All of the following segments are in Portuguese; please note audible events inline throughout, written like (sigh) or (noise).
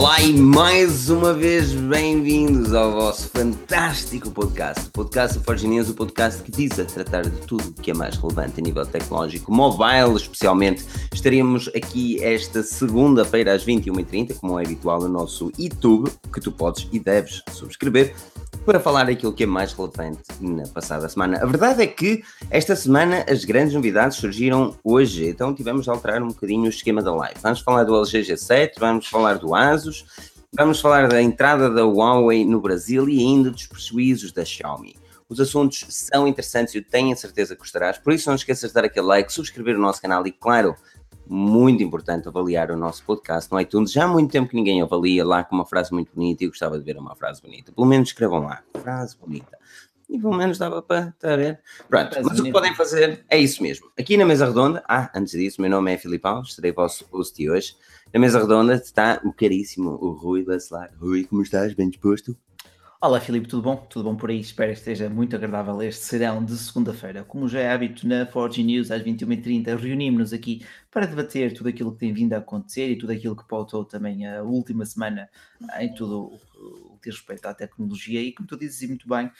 Olá e mais uma vez bem-vindos ao vosso fantástico podcast, o podcast News, o podcast que diz a tratar de tudo que é mais relevante a nível tecnológico, mobile especialmente. Estaremos aqui esta segunda-feira às 21h30, como é habitual no nosso YouTube, que tu podes e deves subscrever para falar daquilo que é mais relevante na passada semana. A verdade é que esta semana as grandes novidades surgiram hoje, então tivemos de alterar um bocadinho o esquema da live. Vamos falar do LG G7, vamos falar do ASUS, vamos falar da entrada da Huawei no Brasil e ainda dos prejuízos da Xiaomi. Os assuntos são interessantes e eu tenho a certeza que gostarás, por isso não esqueças de dar aquele like, subscrever o nosso canal e, claro, muito importante avaliar o nosso podcast no iTunes. Já há muito tempo que ninguém avalia lá com uma frase muito bonita e eu gostava de ver uma frase bonita. Pelo menos escrevam lá, frase bonita. E pelo menos dava para estar a ver. Pronto, mas o que podem fazer é isso mesmo. Aqui na mesa redonda, ah, antes disso, meu nome é Filipão, serei vosso host hoje. Na mesa redonda está o caríssimo, o Rui Bacelar. Rui, como estás? Bem disposto? Olá Filipe, tudo bom? Tudo bom por aí? Espero que esteja muito agradável este serão de segunda-feira. Como já é hábito na Forge News às 21h30, reunimos-nos aqui para debater tudo aquilo que tem vindo a acontecer e tudo aquilo que pautou também a última semana em tudo o que diz respeito à tecnologia. E como tu dizes muito bem,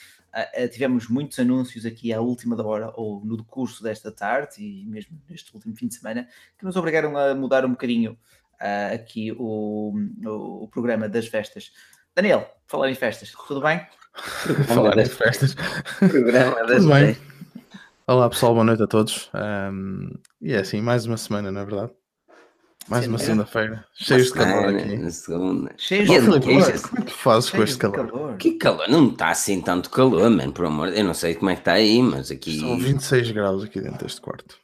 tivemos muitos anúncios aqui à última da hora ou no curso desta tarde e mesmo neste último fim de semana que nos obrigaram a mudar um bocadinho aqui o, o programa das festas Daniel, falar em festas, tudo bem? (laughs) falar em festas. Programa (laughs) das tudo bem. Olá pessoal, boa noite a todos. Um, e é assim, mais uma semana, na é verdade. Mais Sim, uma é. segunda-feira. Cheios de calor aqui. Segunda. Cheios de calor. Como é que fazes com este calor? calor? Que calor? Não está assim tanto calor, mano, por amor. Eu não sei como é que está aí, mas aqui. São 26 graus aqui dentro deste quarto.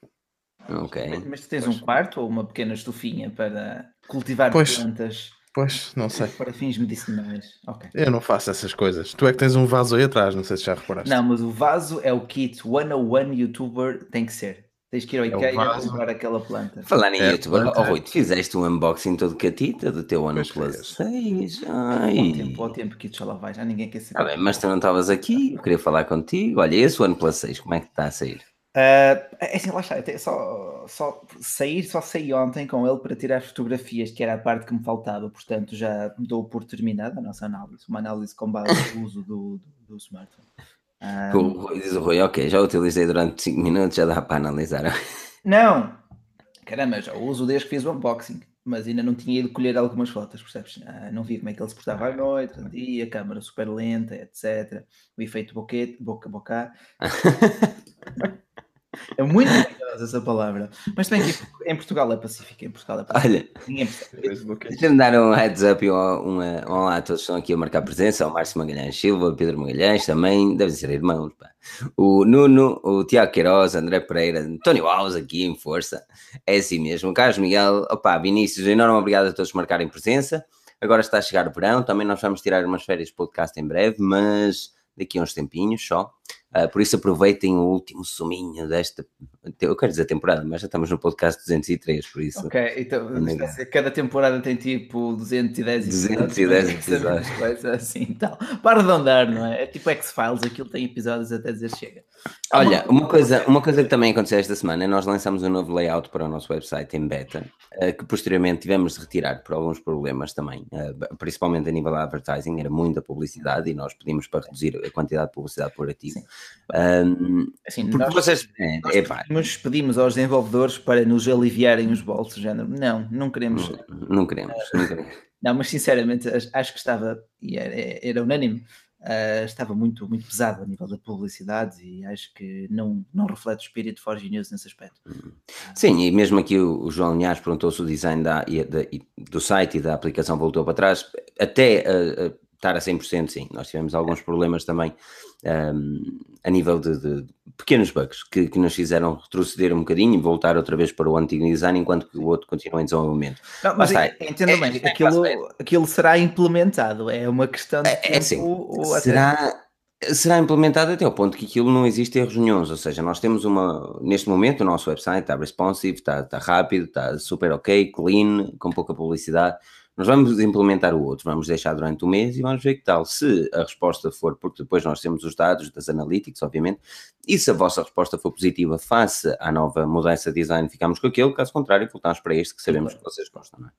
Ok. Mas, tu tens um quarto ou uma pequena estufinha para cultivar pois. plantas? Pois, não sei. Para fins medicinais. Ok. Eu não faço essas coisas. Tu é que tens um vaso aí atrás, não sei se já reparaste. Não, mas o vaso é o kit 101 youtuber, tem que ser. Tens que ir ao é IKEA e comprar aquela planta. Falar em é youtuber, oh, Rui, tu fizeste um unboxing todo catita do teu OnePlus 6. Ai. Ao tempo, ao tempo que já lá vai, já ninguém quer saber. Ah, bem, mas tu não estavas aqui, eu queria falar contigo. Olha, esse OnePlus 6, como é que está a sair? Uh, é assim, lá está, só, só sair, só saí ontem com ele para tirar fotografias, que era a parte que me faltava, portanto já dou por terminada a nossa análise, uma análise com base no uso do, do, do smartphone. Um, diz o Rui, ok, já utilizei durante 5 minutos, já dá para analisar. Não, caramba, já uso desde que fiz o unboxing, mas ainda não tinha ido colher algumas fotos, percebes? Ah, não vi como é que ele se portava à noite, dia, a câmera super lenta, etc. O efeito boquete, boca a boca. (laughs) É muito maravilhosa essa palavra. Mas também em Portugal é pacífico. Em Portugal é pacífico. Olha, deixa-me dar um heads up e um, um olá a todos que estão aqui a marcar presença. O Márcio Magalhães Silva, Pedro Magalhães também, devem ser irmãos. Pá. O Nuno, o Tiago Queiroz, André Pereira, António Alves aqui em força. É assim mesmo. Carlos Miguel, opá, Vinícius, enorme obrigado a todos por marcarem presença. Agora está a chegar o verão, também nós vamos tirar umas férias de podcast em breve, mas daqui a uns tempinhos só. Uh, por isso aproveitem o último suminho desta, eu quero dizer temporada, mas já estamos no podcast 203, por isso. Ok, então cada temporada tem tipo 210 210 episódios. Coisa assim tal. Para arredondar, não é? É tipo X-Files, aquilo tem episódios até dizer chega. Olha, uma coisa, uma coisa que também aconteceu esta semana, nós lançamos um novo layout para o nosso website em beta, uh, que posteriormente tivemos de retirar por alguns problemas também, principalmente a nível da advertising, era muita publicidade e nós pedimos para reduzir a quantidade de publicidade por ativo. Um, assim, porque vocês. É, é, pedimos, pedimos aos desenvolvedores para nos aliviarem os bolsos, género. Não, não queremos. Não, não queremos, não queremos. Não, mas sinceramente acho que estava, e era, era unânime, uh, estava muito, muito pesado a nível da publicidade e acho que não, não reflete o espírito de Forge News nesse aspecto. Uhum. Sim, e mesmo aqui o, o João Linhares perguntou se o design da, da, do site e da aplicação voltou para trás, até uh, uh, estar a 100%, sim. Nós tivemos alguns problemas também um, a nível de, de pequenos bugs que, que, nos fizeram retroceder um bocadinho e voltar outra vez para o antigo design enquanto que o outro continua em desenvolvimento. Não, mas está, entenda é, bem, é, aquilo, aquilo será implementado, é uma questão de é, é assim, será, será implementado até ao ponto que aquilo não existe erros nenhums, ou seja, nós temos uma, neste momento o nosso website está responsive, está, está rápido, está super ok, clean, com pouca publicidade, nós vamos implementar o outro, vamos deixar durante um mês e vamos ver que tal. Se a resposta for, porque depois nós temos os dados das analytics, obviamente, e se a vossa resposta for positiva face à nova mudança de design, ficamos com aquele, caso contrário, voltamos para este que sabemos que vocês gostam, não é?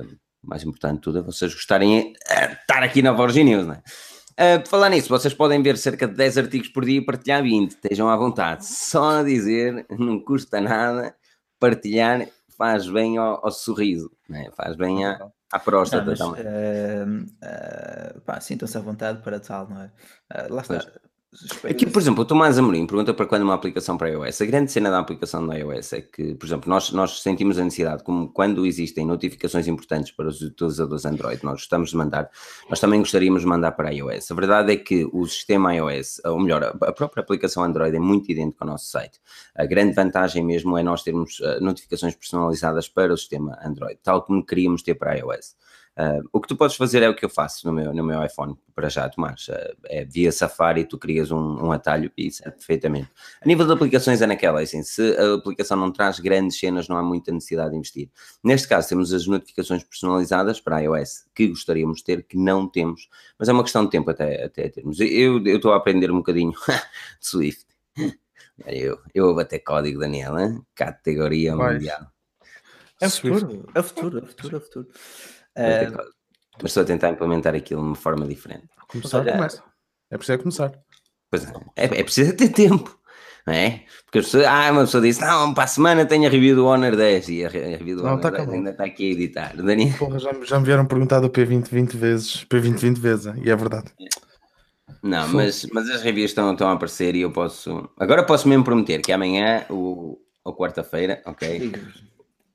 Uh, mais importante de tudo é vocês gostarem de estar aqui na Forge News, não é? Uh, por falar nisso, vocês podem ver cerca de 10 artigos por dia e partilhar 20, estejam à vontade. Só a dizer, não custa nada, partilhar faz bem ao, ao sorriso, né? faz bem à, à próstata não, mas, também. Uh, uh, sintam-se à vontade para tal, não é? Uh, lá está. Pois. Aqui, por exemplo, o Tomás Amorim pergunta para quando uma aplicação para iOS. A grande cena da aplicação da iOS é que, por exemplo, nós, nós sentimos a necessidade, como quando existem notificações importantes para os utilizadores Android, nós gostamos de mandar, nós também gostaríamos de mandar para iOS. A verdade é que o sistema iOS, ou melhor, a própria aplicação Android é muito idêntica ao nosso site. A grande vantagem mesmo é nós termos uh, notificações personalizadas para o sistema Android, tal como queríamos ter para iOS. Uh, o que tu podes fazer é o que eu faço no meu, no meu iPhone, para já, Tomás. Uh, é via Safari, tu crias um, um atalho e isso é perfeitamente. A nível de aplicações é naquela, é assim, se a aplicação não traz grandes cenas, não há muita necessidade de investir. Neste caso, temos as notificações personalizadas para iOS que gostaríamos de ter, que não temos, mas é uma questão de tempo até, até termos. Eu estou a aprender um bocadinho (laughs) de Swift. Eu, eu vou bater código, Daniel, hein? categoria Mas... mundial. É futuro, é futuro, é futuro, é futuro. Uh, mas estou a tentar implementar aquilo de uma forma diferente. Começar, Olha, começa. É preciso começar. Pois é, é, é preciso ter tempo. Não é? Porque as pessoas, ah, uma pessoa disse, não, para a semana tenho a review do Honor 10 e a, review do não, Honor tá 10 ainda está aqui a editar. (laughs) Daniel. Porra, já, já me vieram perguntar do P20 20 vezes, P20 20 vezes, e é verdade. Não, mas, mas as reviews estão, estão a aparecer e eu posso. Agora posso mesmo prometer que amanhã, ou, ou quarta-feira, ok?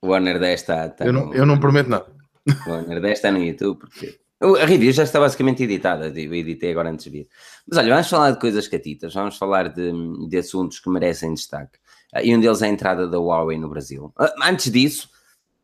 O Honor 10 está. está eu, não, eu não prometo nada. O 10 está no YouTube, porque. A review já está basicamente editada, eu editei agora antes de vir. Mas olha, vamos falar de coisas catitas, vamos falar de, de assuntos que merecem destaque. Uh, e um deles é a entrada da Huawei no Brasil. Uh, antes disso,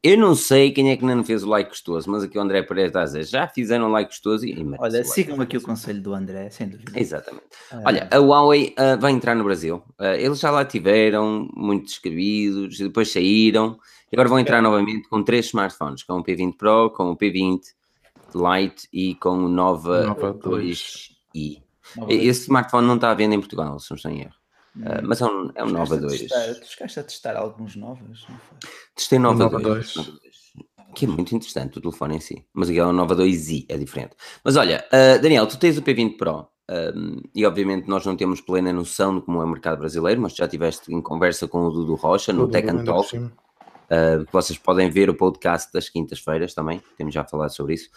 eu não sei quem é que não fez o like gostoso, mas aqui o André Pereira está a dizer, já fizeram o like gostoso e... Olha, sigam aqui o conselho do André, sem dúvida. Exatamente. Uh... Olha, a Huawei uh, vai entrar no Brasil. Uh, eles já lá tiveram, muito descrevidos, depois saíram, e agora vão entrar novamente com três smartphones, com o P20 Pro, com o P20 Lite e com o Nova, Nova 2i. Esse smartphone não está à venda em Portugal, se não estou em erro. Uh, mas é um, é um Nova 2. Tu chegaste a testar alguns novos? Testei Nova, Nova 2. 2. Que é muito interessante o telefone em si. Mas aqui é um Nova 2i, é diferente. Mas olha, uh, Daniel, tu tens o P20 Pro. Um, e obviamente nós não temos plena noção de como é o mercado brasileiro, mas já estiveste em conversa com o Dudu Rocha no Tech and Talk. Uh, vocês podem ver o podcast das quintas-feiras também, temos já falado sobre isso.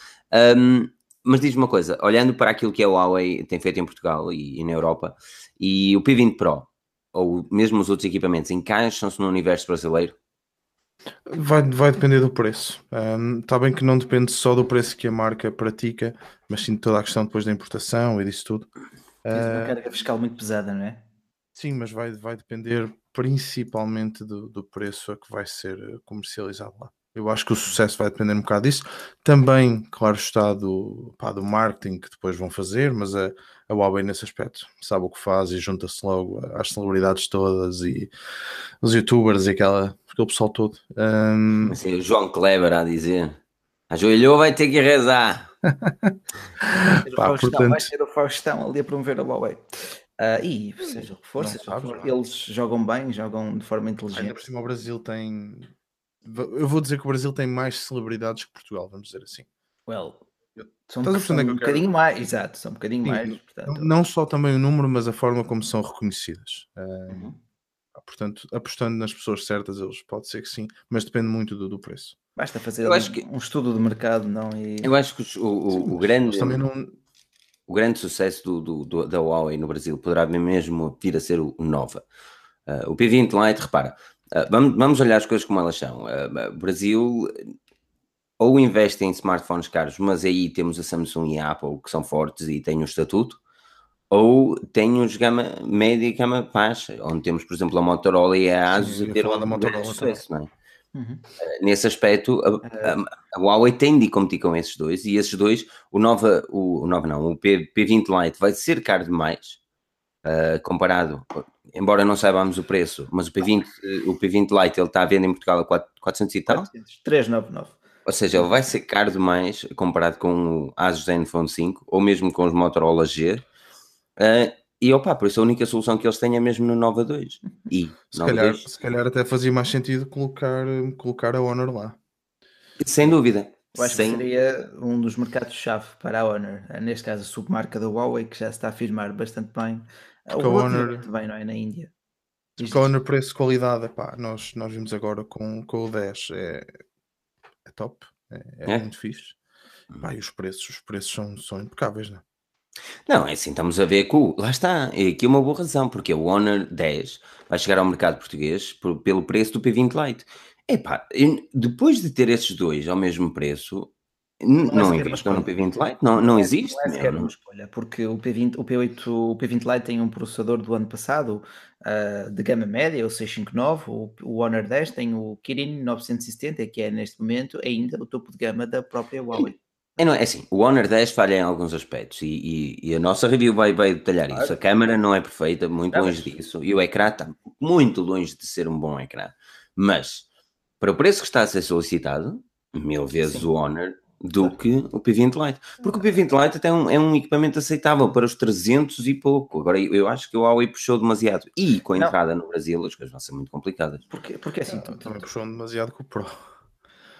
Um, mas diz-me uma coisa, olhando para aquilo que a Huawei tem feito em Portugal e, e na Europa, e o P20 Pro, ou mesmo os outros equipamentos, encaixam-se no universo brasileiro? Vai, vai depender do preço. Um, está bem que não depende só do preço que a marca pratica, mas sim de toda a questão depois da importação e disso tudo. Tem uma ah, carga fiscal muito pesada, não é? Sim, mas vai, vai depender principalmente do, do preço a que vai ser comercializado lá. Eu acho que o sucesso vai depender um bocado disso. Também, claro está, do, pá, do marketing que depois vão fazer, mas a, a Huawei nesse aspecto sabe o que faz e junta-se logo às celebridades todas e os youtubers e aquela, aquele pessoal todo. Um... Assim, o João Kleber a dizer: ajoelhou, vai ter que rezar. (laughs) vai, ter Pá, portanto... vai ter o Faustão ali a promover a Huawei. Uh, e seja o que for, seja sabes, for eles jogam bem, jogam de forma inteligente. Ainda por cima o Brasil tem. Eu vou dizer que o Brasil tem mais celebridades que Portugal, vamos dizer assim. Well, são, são um bocadinho mais, exato, são um bocadinho Sim, mais. Portanto... Não só também o número, mas a forma como são reconhecidas. Uh, uhum. Portanto, apostando nas pessoas certas, eles pode ser que sim, mas depende muito do, do preço. Basta fazer um, que... um, estudo de mercado, não? E... Eu acho que o, o, sim, o grande. Também não o grande sucesso do, do, do, da Huawei no Brasil poderá mesmo vir a ser o, Nova. Uh, o P20 Lite, repara, uh, vamos, vamos olhar as coisas como elas são. Uh, Brasil ou investe em smartphones caros, mas aí temos a Samsung e a Apple que são fortes e têm um estatuto, ou tem os gama média e gama baixa, onde temos, por exemplo, a Motorola e a Asus Sim, a ter um grande sucesso, não é? Uhum. Uh, nesse aspecto, a, a, a, Huawei tem de competir com esses dois, e esses dois, o Nova, o, o Nova não, o P, P20 Lite vai ser caro demais, uh, comparado, embora não saibamos o preço, mas o P20, o P20 Lite ele está à venda em Portugal a 4, 400 e tal? 399. Ou seja, ele vai ser caro demais comparado com o Asus Zenfone 5 ou mesmo com os Motorola G. Uh, e opa, por isso a única solução que eles têm é mesmo no Nova 2. (laughs) E se, calhar, 2... se calhar até fazia mais sentido colocar, colocar a Honor lá. Sem dúvida, Eu acho Sem... que seria um dos mercados-chave para a Honor. Neste caso, a submarca da Huawei, que já se está a afirmar bastante bem. Porque o Honor... muito bem, não é? Na Índia. Porque a Honor preço-qualidade, nós, nós vimos agora com, com o 10, é, é top, é, é, é? muito fixe. Pá, e os preços, os preços são, são impecáveis, não é? Não, é assim, estamos a ver que o, lá está, é aqui uma boa razão, porque o Honor 10 vai chegar ao mercado português por, pelo preço do P20 Lite. Epá, depois de ter esses dois ao mesmo preço, não, não investam no P20 Lite, não, não existe. Não é sequer uma escolha, porque o P20, o P8, o P20 Lite tem um processador do ano passado uh, de gama média, o 659, o, o Honor 10 tem o Kirin 970, que é neste momento ainda o topo de gama da própria Huawei. É, não, é assim, o Honor 10 falha em alguns aspectos e, e, e a nossa review vai, vai detalhar claro. isso. A câmera não é perfeita, muito não, longe mas... disso, e o ecrã está muito longe de ser um bom ecrã. Mas, para o preço que está a ser solicitado, mil vezes Sim. o Honor do que o P20 Lite. Porque o P20 Lite até é um, é um equipamento aceitável para os 300 e pouco. Agora, eu acho que o Huawei puxou demasiado. E com a entrada no Brasil, as coisas vão ser muito complicadas. Porque, porque assim, ah, também puxou demasiado com o Pro.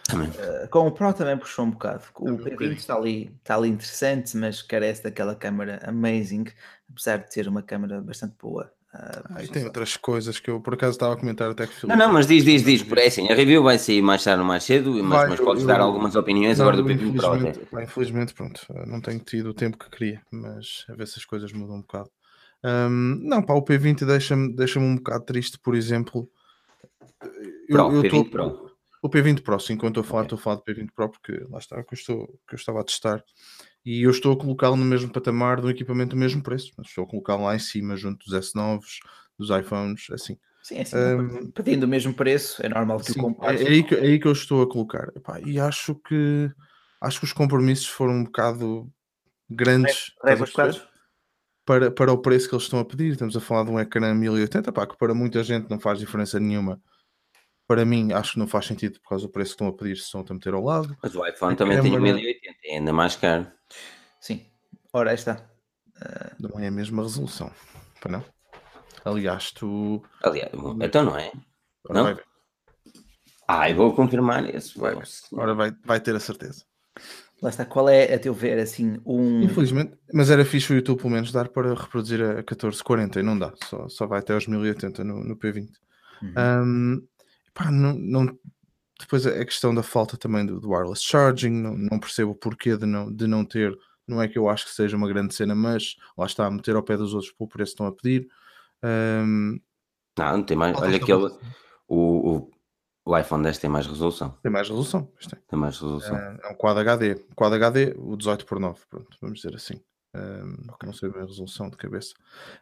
Também. Uh, com o Pro também puxou um bocado. O P20 está ali, está ali interessante, mas carece daquela câmera amazing, apesar de ter uma câmera bastante boa. Uh, ah, e tem outras coisas que eu por acaso estava a comentar até que Não, não, mas diz, diz, diz, por assim, a review vai sair mais tarde ou mais cedo, mas, vai, mas podes eu, dar algumas opiniões não, agora do P20 Pro. Até. Infelizmente, pronto, não tenho tido o tempo que queria, mas a ver se as coisas mudam um bocado. Um, não, pá, o P20 deixa-me deixa um bocado triste, por exemplo. Eu, Pro, eu P20 tô, Pro. O P20 Pro, sim, estou a falar, okay. estou a falar do P20 Pro porque lá está que eu, estou, que eu estava a testar e eu estou a colocá-lo no mesmo patamar do equipamento do mesmo preço. Estou a colocá-lo lá em cima, junto dos S9s, dos iPhones, assim. Sim, é assim, um, pedindo o mesmo preço, é normal que sim, o compares. É, é, aí que, é aí que eu estou a colocar. Epá, e acho que acho que os compromissos foram um bocado grandes é, para, para o preço que eles estão a pedir. Estamos a falar de um ecrã 1080, pá, que para muita gente não faz diferença nenhuma para mim, acho que não faz sentido por causa do preço que estão a pedir, se estão a meter ao lado. Mas o iPhone também tem 1080, é ainda mais caro. Sim. Ora, aí está. Uh... Não é a mesma resolução. Para não? Aliás, tu. Aliás, então não é? Ora, não? Vai ver. Ah, eu vou confirmar isso. Vai Ora, vai, vai ter a certeza. Lá está, qual é, a teu ver, assim, um... Infelizmente, mas era fixe o YouTube pelo menos dar para reproduzir a 1440 e não dá, só, só vai até aos 1080 no, no P20. Uhum. Um, pá, não, não, depois a questão da falta também do, do wireless charging, não, não, percebo o porquê de não, de não ter. Não é que eu acho que seja uma grande cena, mas lá está a meter ao pé dos outros por preço estão a pedir. Um, não, não tem mais. Olha aquele. O, o, o iPhone 10 tem mais resolução. Tem mais resolução. Tem. tem mais resolução. É, é um Quad HD. Quad HD, o 18 por 9, pronto, vamos dizer assim. Um, não sei bem a resolução de cabeça.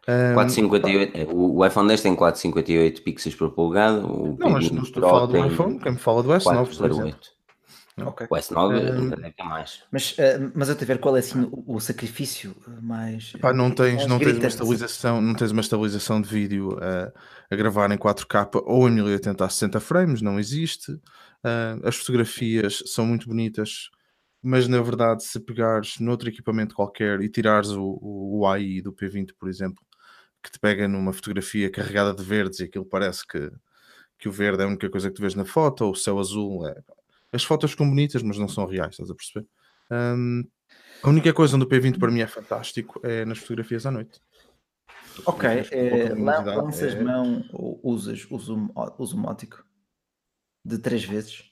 Um, 458, é, o, o iPhone 10 tem 458 pixels por polegada. Não, mas não estou a falar do iPhone, quem me fala do S9, por exemplo. Okay. O S9 ainda deve ter mais. Mas, uh, mas eu te ver qual é assim o, o sacrifício mais. Pá, não tens, não tens uma estabilização, não tens uma estabilização de vídeo uh, a gravar em 4K ou em 1080 a 60 frames, não existe. Uh, as fotografias são muito bonitas mas na verdade, se pegares noutro equipamento qualquer e tirares o, o, AI do P20, por exemplo, que te pega numa fotografia carregada de verdes e aquilo parece que, que o verde é a única coisa que tu vês na foto, ou o céu azul. É... As fotos ficam bonitas, mas não são reais, estás a perceber? Um, a única coisa onde o P20 para mim é fantástico é nas fotografias à noite. Ok, é, lanças é... mão ou usas o zoom, o zoom ótico de três vezes?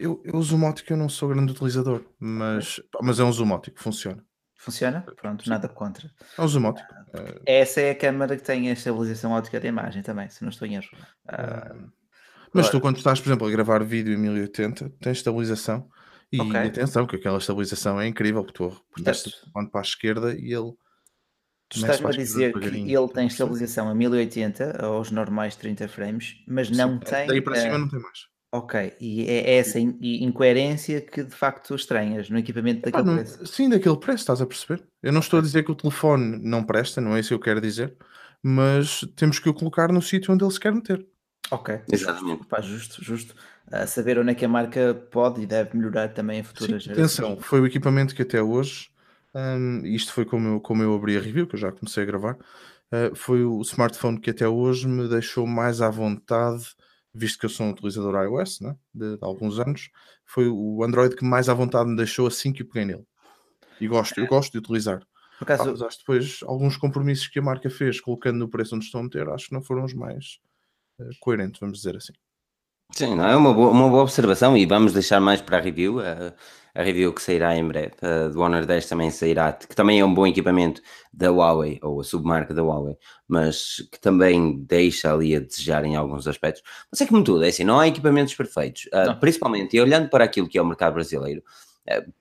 Eu, eu zoom ótico eu não sou grande utilizador, mas, mas é um zoom ótico, funciona. Funciona? Pronto, nada contra. É um zoom ótico. Uh, Essa é a câmera que tem a estabilização ótica da imagem também, se não estou em erro. Uh, mas tu, quando estás, por exemplo, a gravar vídeo em 1080, tens estabilização. E okay. atenção, que aquela estabilização é incrível, porque tu apertaste para a esquerda e ele. Tu estás-me a dizer que ele tem estabilização a 1080 aos normais 30 frames, mas não Sim, tem. Daí para cima não tem mais. Ok, e é essa incoerência que de facto estranhas no equipamento daquele não, preço. Sim, daquele preço, estás a perceber? Eu não estou a dizer que o telefone não presta, não é isso que eu quero dizer, mas temos que o colocar no sítio onde ele se quer meter. Ok, exatamente. Pá, justo, justo. A saber onde é que a marca pode e deve melhorar também em futuras Sim, Atenção, foi o equipamento que até hoje, um, isto foi como eu, como eu abri a review, que eu já comecei a gravar, uh, foi o smartphone que até hoje me deixou mais à vontade visto que eu sou um utilizador iOS né, de, de, alguns anos, foi o Android que mais à vontade me deixou assim que eu peguei nele. E gosto, eu gosto de utilizar. Por acaso... Mas acho depois alguns compromissos que a marca fez, colocando no preço onde estão a meter, acho que não foram os mais uh, coerentes, vamos dizer assim. Sim, não, é uma boa, uma boa observação e vamos deixar mais para a review. A, a review que sairá em breve, a do Honor 10 também sairá, que também é um bom equipamento da Huawei, ou a submarca da Huawei, mas que também deixa ali a desejar em alguns aspectos. Mas é como tudo, é assim, não há equipamentos perfeitos, uh, principalmente e olhando para aquilo que é o mercado brasileiro,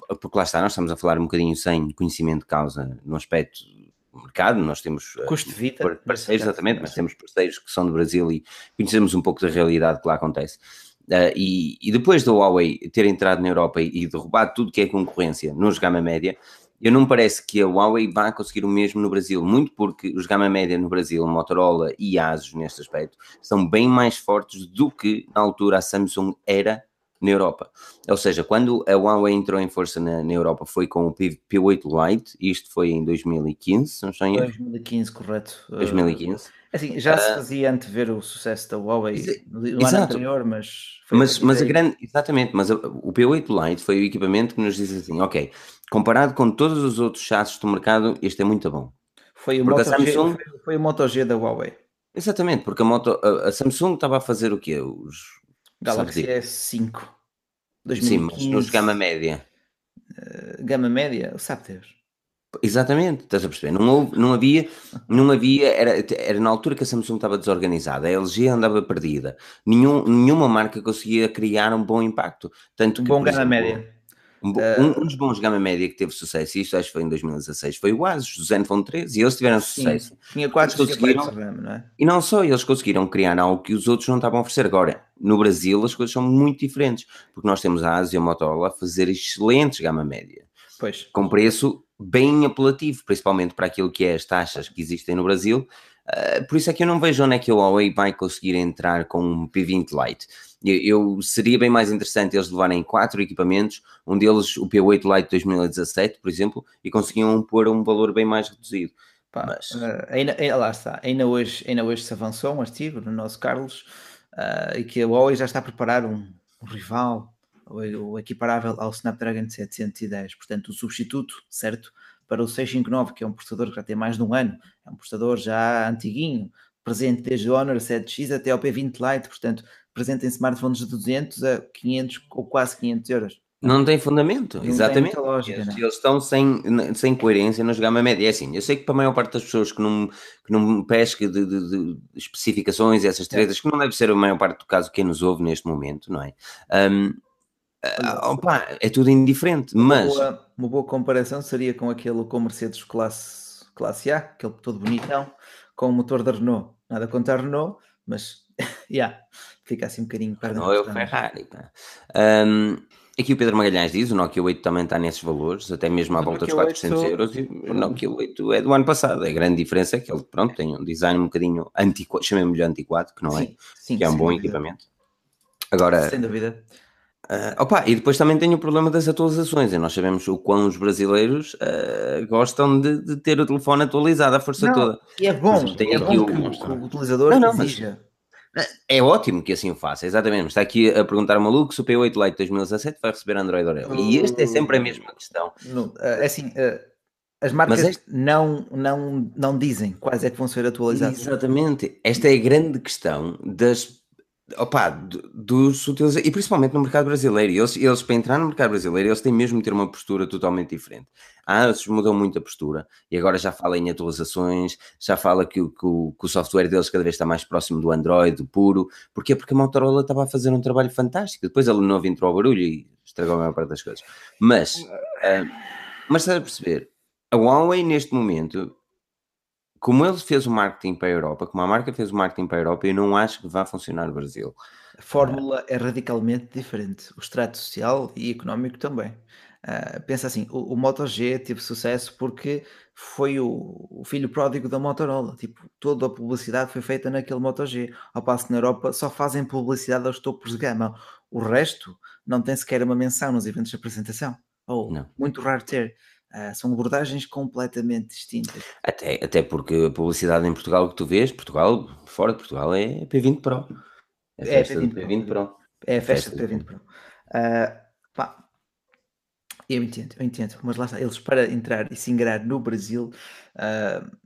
uh, porque lá está, nós estamos a falar um bocadinho sem conhecimento de causa no aspecto mercado, nós temos ah, custo de vida, parceiros, exatamente, mas temos parceiros que são do Brasil e conhecemos um pouco da realidade que lá acontece. Uh, e, e, depois da Huawei ter entrado na Europa e, e derrubado tudo que é concorrência nos gama média, eu não me parece que a Huawei vá conseguir o mesmo no Brasil, muito porque os gama média no Brasil, Motorola e Asus neste aspecto, são bem mais fortes do que na altura a Samsung era na Europa. Ou seja, quando a Huawei entrou em força na, na Europa foi com o P, P8 Lite, isto foi em 2015, se não estou em 2015, correto. 2015. Uh, assim, já se ah, fazia antever o sucesso da Huawei no ano anterior, mas... mas, mas a grande, exatamente, mas o P8 Lite foi o equipamento que nos diz assim, ok, comparado com todos os outros chassis do mercado, este é muito bom. Foi o, Moto, Samsung... G, foi, foi o Moto G da Huawei. Exatamente, porque a, Moto, a, a Samsung estava a fazer o quê? Os Galaxy S5 2015. Sim, mas nos gama média. Uh, gama média, sabe Deus. Exatamente, estás a perceber? Não, houve, não havia, não havia era, era na altura que a Samsung estava desorganizada, a LG andava perdida, Nenhum, nenhuma marca conseguia criar um bom impacto. Tanto um que, bom gama exemplo, média. Um, uh, um, dos bons gama média que teve sucesso, e isto acho que foi em 2016, foi o Asus, o Zenfone 13, e eles tiveram sim, sucesso. Tinha quatro conseguiram, não é? E não só, eles conseguiram criar algo que os outros não estavam a oferecer. Agora, no Brasil as coisas são muito diferentes, porque nós temos a Asus e a Motorola a fazer excelentes gama média. Pois. Com preço bem apelativo, principalmente para aquilo que é as taxas que existem no Brasil. Uh, por isso é que eu não vejo onde é que a Huawei vai conseguir entrar com um P20 Lite. Eu, seria bem mais interessante eles levarem quatro equipamentos, um deles o P8 Lite 2017, por exemplo, e conseguiam pôr um valor bem mais reduzido. Pá, Mas... uh, ainda, lá está, ainda hoje, ainda hoje se avançou um artigo no nosso Carlos uh, e que a Huawei já está a preparar um, um rival o equiparável ao Snapdragon 710, portanto o substituto, certo, para o 659, que é um processador que já tem mais de um ano, é um processador já antiguinho, presente desde o Honor 7X até ao P20 Lite, portanto presente em smartphones de 200 a 500 ou quase 500 euros. Não tem fundamento, não exatamente. Tem lógica, eles, eles, estão sem, sem coerência nos gama média. É assim, eu sei que para a maior parte das pessoas que não, que não pesca de, de, de especificações essas tretas, é. que não deve ser a maior parte do caso quem nos ouve neste momento, não é? Um, Uh, opa, é tudo indiferente, mas. Uma boa, uma boa, comparação seria com aquele com Mercedes classe, classe A, aquele todo bonitão, com o motor da Renault. Nada contra a Renault, mas (laughs) yeah, fica assim um bocadinho perto Não é o Ferrari. Um, aqui o Pedro Magalhães diz: o Nokia 8 também está nesses valores, até mesmo à volta dos 400 8... euros. E o Nokia 8 é do ano passado. A grande diferença é que ele pronto, tem um design um bocadinho antiquado, chamemos-lhe antiquado, que não é, sim, sim, que é um bom dúvida. equipamento. Agora, sem dúvida. Uh, opa, e depois também tem o problema das atualizações, e nós sabemos o quão os brasileiros uh, gostam de, de, ter o telefone atualizado a força não, toda. E é bom, tem é aqui bom o, que o, o utilizador não, não, exija. É ótimo que assim o faça, exatamente. Está aqui a perguntar ao maluco se o P8 Lite 2017 vai receber Android Oreo. E esta é sempre a mesma questão. Não, é assim, as marcas este... não, não, não dizem quais é que vão ser atualizadas. Exatamente. Esta é a grande questão das opa, dos utilizadores, e principalmente no mercado brasileiro, eles, eles para entrar no mercado brasileiro, eles têm mesmo de ter uma postura totalmente diferente. A ASUS mudou muito a postura, e agora já fala em atualizações, já fala que, que, o, que o software deles cada vez está mais próximo do Android, do puro, porquê? Porque a Motorola estava a fazer um trabalho fantástico, depois a Lenovo entrou ao barulho e estragou a maior parte das coisas. Mas, uh, mas estás a perceber, a Huawei neste momento como ele fez o marketing para a Europa, como a marca fez o marketing para a Europa, eu não acho que vá funcionar no Brasil. A fórmula é radicalmente diferente, o extrato social e económico também. Uh, pensa assim, o, o Moto G teve sucesso porque foi o, o, filho pródigo da Motorola. Tipo, toda a publicidade foi feita naquele Moto G. Ao passo que na Europa só fazem publicidade aos topos de gama. O resto não tem sequer uma menção nos eventos de apresentação. Ou não. muito raro ter. Uh, são abordagens completamente distintas. Até, até porque a publicidade em Portugal que tu vês, Portugal, fora de Portugal, é P20 Pro. É a festa é, do P20 Pro. É a festa, festa do P20 Pro. Uh, pá, eu entendo, eu entendo, mas lá está, eles para entrar e se ingrar no Brasil, uh,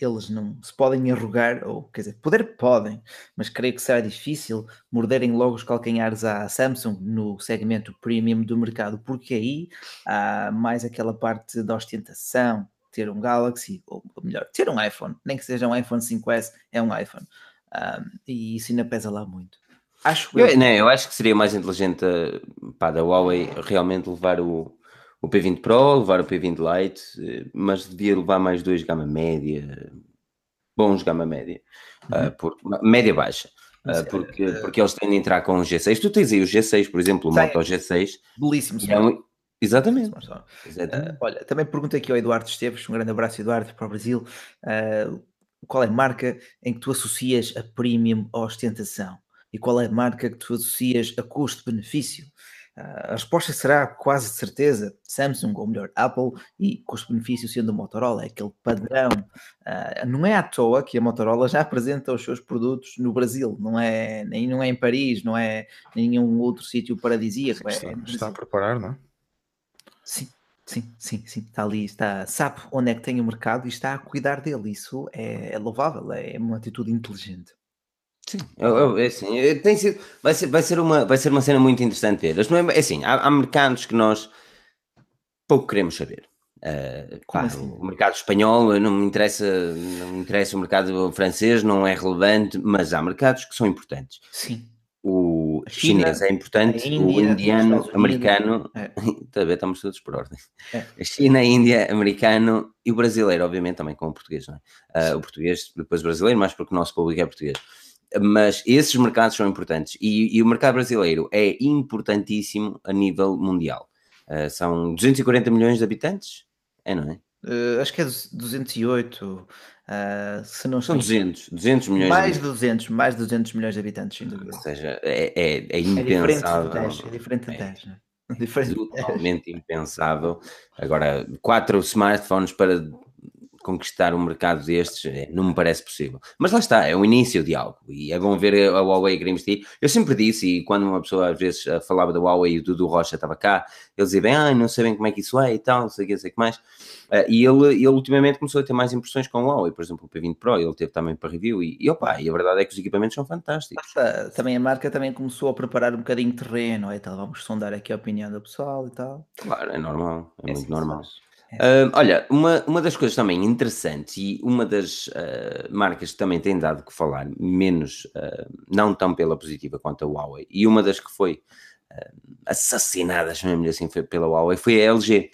eles não se podem arrogar, ou quer dizer, poder podem, mas creio que será difícil morderem logo os calcanhares à Samsung no segmento premium do mercado, porque aí há mais aquela parte da ostentação, ter um Galaxy, ou melhor, ter um iPhone, nem que seja um iPhone 5S, é um iPhone. Um, e isso ainda pesa lá muito. Acho eu, eu, não, eu acho que seria mais inteligente pá, da Huawei realmente levar o, o P20 Pro, levar o P20 Lite, eh, mas devia levar mais dois gama média, bons gama média, uhum. uh, por, média baixa. Uh, porque, uh, porque eles têm de entrar com o G6. Tu tens aí o G6, por exemplo, o Moto G6. Belíssimo, é um, Exatamente. Exatamente. Uh, olha, também pergunto aqui ao Eduardo Esteves, um grande abraço, Eduardo, para o Brasil. Qual é a marca em que tu associas a premium à ostentação? E qual é a marca que tu associas a custo-benefício? A resposta será quase de certeza Samsung, ou melhor, Apple, e custo-benefício sendo o Motorola, é aquele padrão. Uh, não é à toa que a Motorola já apresenta os seus produtos no Brasil, não é, nem não é em Paris, não é em nenhum outro sítio paradisíaco. Está, é, está a preparar, não é? Sim, sim, sim, sim. Está ali, está, sabe onde é que tem o mercado e está a cuidar dele. Isso é, é louvável, é uma atitude inteligente. Sim, eu, eu, é assim, é, tem sido, vai, ser, vai, ser uma, vai ser uma cena muito interessante ver. Não é, é assim, há, há, mercados que nós pouco queremos saber. Uh, claro, assim? o mercado espanhol não me interessa, não me interessa o mercado francês, não é relevante, mas há mercados que são importantes. Sim. O China, chinês é importante, Índia, o indiano, americano, é. (laughs) estamos todos por ordem. É. A China, a Índia, americano e o brasileiro, obviamente, também com o português, não é? Uh, o português, depois o brasileiro, mais porque o nosso público é português mas esses mercados são importantes e, e, o mercado brasileiro é importantíssimo a nível mundial. Uh, são 240 milhões de habitantes? É, não é? Uh, acho que é 208, uh, ah, se não São 200, 200 milhões. Mais de 200, mais de 200 milhões de habitantes, sem dúvida. Ou seja, é, é, é impensável. É diferente de 10, é diferente de 10, é, é (laughs) diferente totalmente impensável. Agora, quatro smartphones para conquistar um mercado destes é, não me parece possível. Mas lá está, é o início de algo e é bom ver a Huawei a investir. Eu sempre disse, e quando uma pessoa às vezes eh, falava da Huawei e o Dudu Rocha estava cá, ele dizia bem, ah, não sabem como é que isso é e tal, não sei o que, sei que mais. E ele, ele ultimamente começou a ter mais impressões com o Huawei, por exemplo, o P20 Pro, ele teve também para review e, e opa, e a verdade é que os equipamentos são fantásticos. também a marca também começou a preparar um bocadinho de terreno e tal, vamos sondar aqui a opinião do pessoal e tal. Claro, é normal, é, é muito normal. Uh, olha, uma, uma das coisas também interessantes e uma das uh, marcas que também tem dado que falar, menos, uh, não tão pela positiva quanto a Huawei, e uma das que foi assassinada, chamemos assim, foi pela Huawei, foi a LG.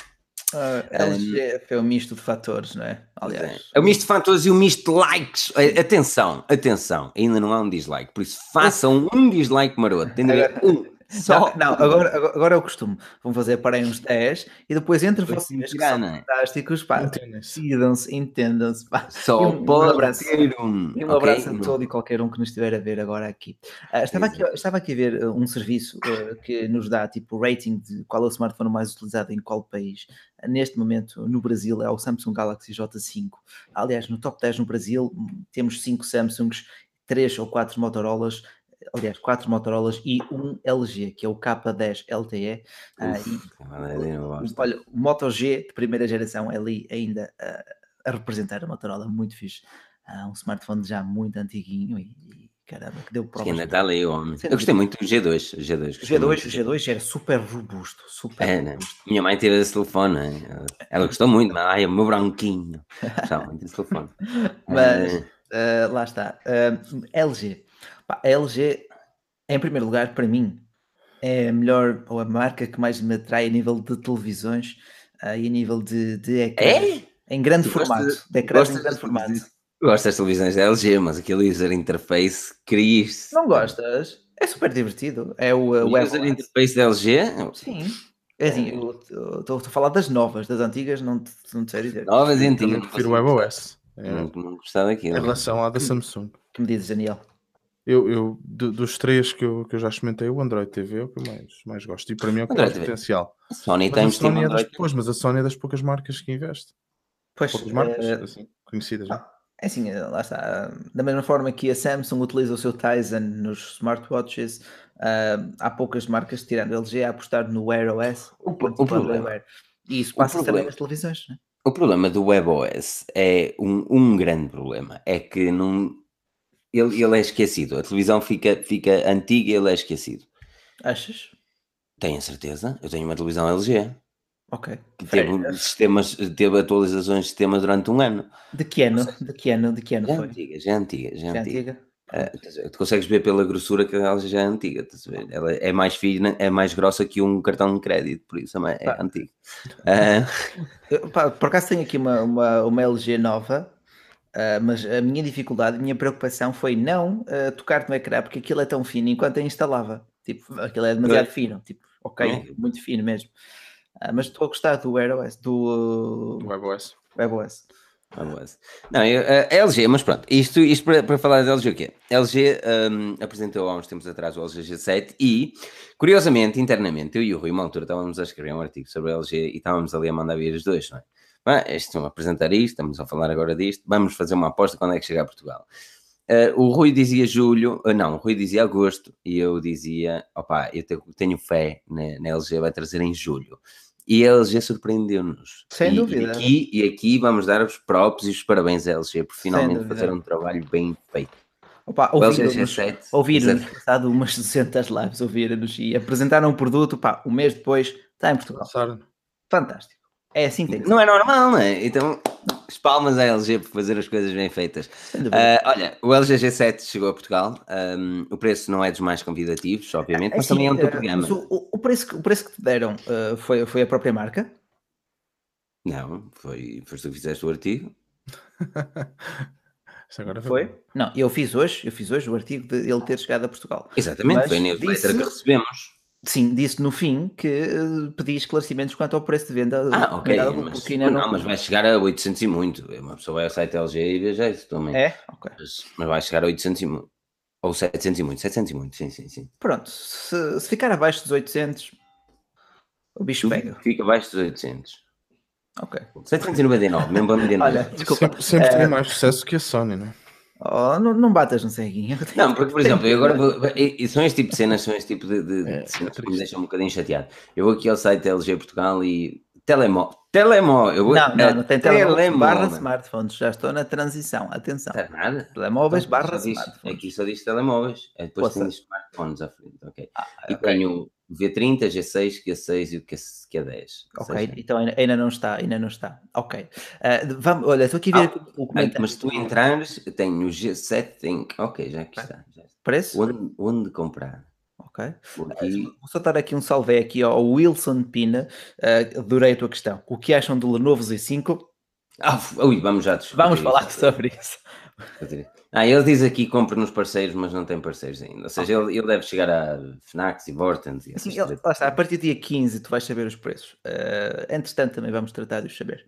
a LG foi um misto de fatores, não é? Aliás, é, é um misto de fatores e um misto de likes. Atenção, atenção, ainda não há um dislike, por isso façam um dislike maroto, tem de haver um. (laughs) Só... Não, (laughs) agora, agora é o costume. Vão fazer para aí uns 10 e depois entre vocês que são é? fantásticos, pá, decidam-se, entendam-se. Só um, um abraço, um, um abraço a todo e qualquer um que nos estiver a ver agora aqui. Uh, estava, aqui estava aqui a ver uh, um serviço uh, que nos dá tipo rating de qual é o smartphone mais utilizado em qual país. neste momento, no Brasil, é o Samsung Galaxy J5. Aliás, no top 10 no Brasil, temos 5 Samsungs, 3 ou 4 Motorolas aliás, quatro Motorolas e um LG, que é o K10 LTE. Ah, Uf, uh, olha, o Moto G de primeira geração é ali ainda uh, a representar a Motorola, muito fixe. Uh, um smartphone já muito antiguinho e, e caramba, que deu provas. ainda está ali, homem. Eu gostei muito do G2. G2, G2, G2 era super robusto, super é, né? robusto. Minha mãe teve esse telefone, né? ela gostou muito, mas ai, o meu branquinho. Gostava muito telefone. (laughs) mas, uh, lá está. Uh, LG. Pá, a LG, em primeiro lugar, para mim, é a melhor ou a marca que mais me atrai a nível de televisões uh, e a nível de, de ecrã. É? Em grande tu formato. Gostas, de em grande formato. Gosto das televisões da LG, mas aquele user interface querias. Não gostas? É super divertido. É o, o user interface da LG? Sim. É assim, estou a falar das novas, das antigas, não te, não te sei dizer. Novas e antigas. Eu prefiro o WebOS. É. Não, não gostava daquilo. Em relação à da Samsung. que me dizes, Daniel? Eu, eu dos três que eu, que eu já experimentei, o Android TV é o que eu mais, mais gosto. E para mim é o que mais potencial. A Sony mas tem a Sony é das, pois, mas a Sony é das poucas marcas que investe. Pois, poucas marcas, é... assim, conhecidas. Ah, É assim, eh, lá está. Da mesma forma que a Samsung utiliza o seu Tizen nos smartwatches, uh, há poucas marcas, tirando a LG, a apostar no Wear OS. O, o problema. E isso passa também nas televisões. Né? O problema do WebOS é um, um grande problema. É que não, ele, ele é esquecido. A televisão fica, fica antiga e ele é esquecido. Achas? Tenho a certeza. Eu tenho uma televisão LG. Ok. Que teve, sistemas, teve atualizações de sistema durante um ano. De que ano? De que ano? De que ano já é foi? Antiga, já é antiga, já, é Já antiga. antiga? Uh, tu consegues ver pela grossura que ela já é antiga. Ela é mais fina, é mais grossa que um cartão de crédito, por isso é, é antiga. (laughs) Uh, por acaso tenho aqui uma, uma, uma LG nova, ah, mas a minha dificuldade, a minha preocupação foi não ah, tocar no ecrã, porque aquilo é tão fino enquanto a instalava. Tipo, aquilo é demasiado fino. Tipo, ok, É. muito fino mesmo. Ah, mas estou a gostar do Wear OS, do Do WebOS. WebOS. Vamos. Não, eu, a LG, mas pronto, isto, isto para, para falar da LG o quê? LG hum, apresentou há uns tempos atrás o LG G7 e, curiosamente, internamente, eu e o Rui, uma altura, estávamos a escrever um artigo sobre a LG e estávamos ali a mandar vir os dois, não é? Bem, estão a apresentar isto, estamos a falar agora disto, vamos fazer uma aposta quando é que chega a Portugal. Uh, o Rui dizia julho, uh, não, o Rui dizia agosto e eu dizia, opá, eu te- tenho fé na, na LG, vai trazer em julho. E a LG surpreendeu-nos. Sem E- dúvida. E aqui, e aqui vamos dar os props e os parabéns à LG por finalmente fazer um trabalho bem feito. Opa, O ouviram-nos, G7. ouviram-nos exato. passado umas 200 lives, ouviram-nos e apresentaram um produto, pá, um mês depois está em Portugal. Fantástico. É assim que tem que. Não é normal, não é? Então, as palmas à LG por fazer as coisas bem feitas. Ah, olha, o LG G7 chegou a Portugal. Um, o preço não é dos mais convidativos, obviamente, mas Assim, também é um de gama. mas o, o- preço, que- o preço que te deram eh, foi, foi a própria marca? Não, foi, foste tu que fizeste o artigo. (laughs) Agora Foi? Não, eu fiz hoje, eu fiz hoje o artigo de ele ter chegado a Portugal. Exatamente, Mas foi a newsletter disse- que recebemos. Sim, disse no fim que eh, pedi esclarecimentos quanto ao preço de venda. Ah, ok, mas, ainda não, mas vai chegar a 800 e muito. Uma pessoa vai ao site LG e veja isso também. É? Ok. Mas, mas vai chegar a 800 e muito. Ou 700 e muito, 700 e muito, sim, sim, sim. Pronto, se, se ficar abaixo dos 800, o bicho pega. Fica abaixo dos 800. Ok. 799, mesmo para me dizer (laughs) Olha, desculpa. Sempre, sempre Eh, tem mais sucesso que a Sony, não é? Oh, não, não batas no ceguinho. Não, porque, por exemplo, eu agora vou, e, e são este tipo de cenas, são este tipo de, de, É, de cenas é que me deixam um bocadinho chateado. Eu vou aqui ao site LG Portugal e telemóvel. Telemóvel. Eu vou, Não, não, não tem telemóveis telemóvel. barra smartphones. Já estou na transição. Atenção. Está nada. Telemóveis Então, barra diz- smartphones. Aqui só diz telemóveis. É, Depois Poça. tem smartphones à frente. Ok. Ah, E ok. tenho o V30, G6, Q6 e o Q, Q10. Ou Ok, seja, então ainda, não está, ainda não está. Ok. Ah, vamos, olha, estou aqui a ver Ah, o comentário. mas tu entrares, tenho o G7, tenho... ok, já aqui está. Já. Preço? Onde, onde comprar? Ok. Vou aqui. Vou só dar aqui um salve aqui ao Wilson Pina. Ah, adorei a tua questão. O que acham do Lenovo Z5? Ah, ui, vamos já discutir Vamos falar sobre isso. Ah, ele diz aqui compra nos parceiros, mas não tem parceiros ainda. Ou seja, ele, ele deve chegar a Fnacs e Vortens e Assim, essas ele- coisas. lá está, a partir do dia 15 tu vais saber os preços. Ah, entretanto, também vamos tratar de os saber.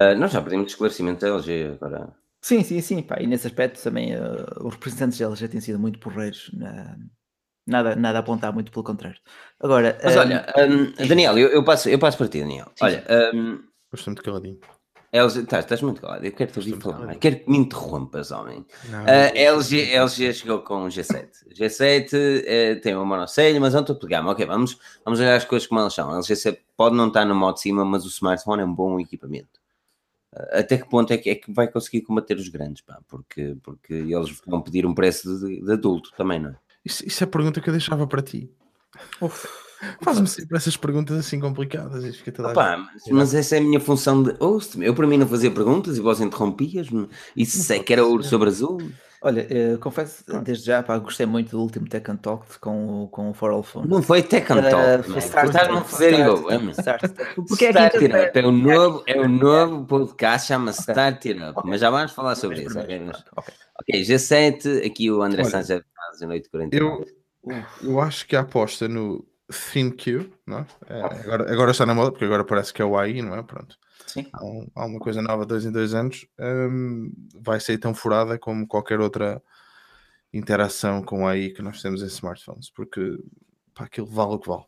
Ah, nós já pedimos esclarecimento da LG agora. Sim, sim, sim. Pá, e nesse aspecto também ah, os representantes deles já têm sido muito porreiros. na- Nada, nada a apontar, muito pelo contrário. Agora, Mas ah, olha, hum, Daniel, eu, eu passo, eu passo para ti, Daniel. Sim, olha, hum, Estou muito caladinho. LG, estás, estás muito calado, eu quero te ouvir falar. Quero que me interrompas, homem. Não, A LG, LG chegou com o G7. G7 eh, tem uma monocelha, mas é um topo de gama. Ok, vamos, vamos olhar as coisas como elas são. A LG pode não estar no modo de cima, mas o smartphone é um bom equipamento. Eh, Até que ponto é que, é que vai conseguir combater os grandes? Pá? Porque, porque eles vão pedir um preço de, de adulto também, não é? Isso, isso é a pergunta que eu deixava para ti. Faz-me sempre essas perguntas assim complicadas. e fica toda Opa, mas, mas essa é a minha função de host. Eu, para mim, não fazia perguntas e vós interrompias-me. Isso é que era ouro sobre azul. olha, eh, confesso desde já, pá, gostei muito do último Tech and Talk com, o- com o For All Phone. Não foi Tech and Uh, Talk. foi man. Start- Estás-me a fazer igual. é, Porque é Start. It Up é o novo, é o novo podcast, chama-se Ok. Start It Up, mas já vamos falar sobre isso. ok? pronto, ok. Ok, G7, aqui o André Olha, Santos faz a noite 40. Eu, eu acho que a aposta no ThinQ, não é? É, agora, agora está na moda, porque agora parece que é o AI, não é? Pronto. Sim. Há, um- há uma coisa nova dois em dois anos. hum, vai ser tão furada como qualquer outra interação com AI que nós temos em smartphones, porque pá, aquilo vale o que vale.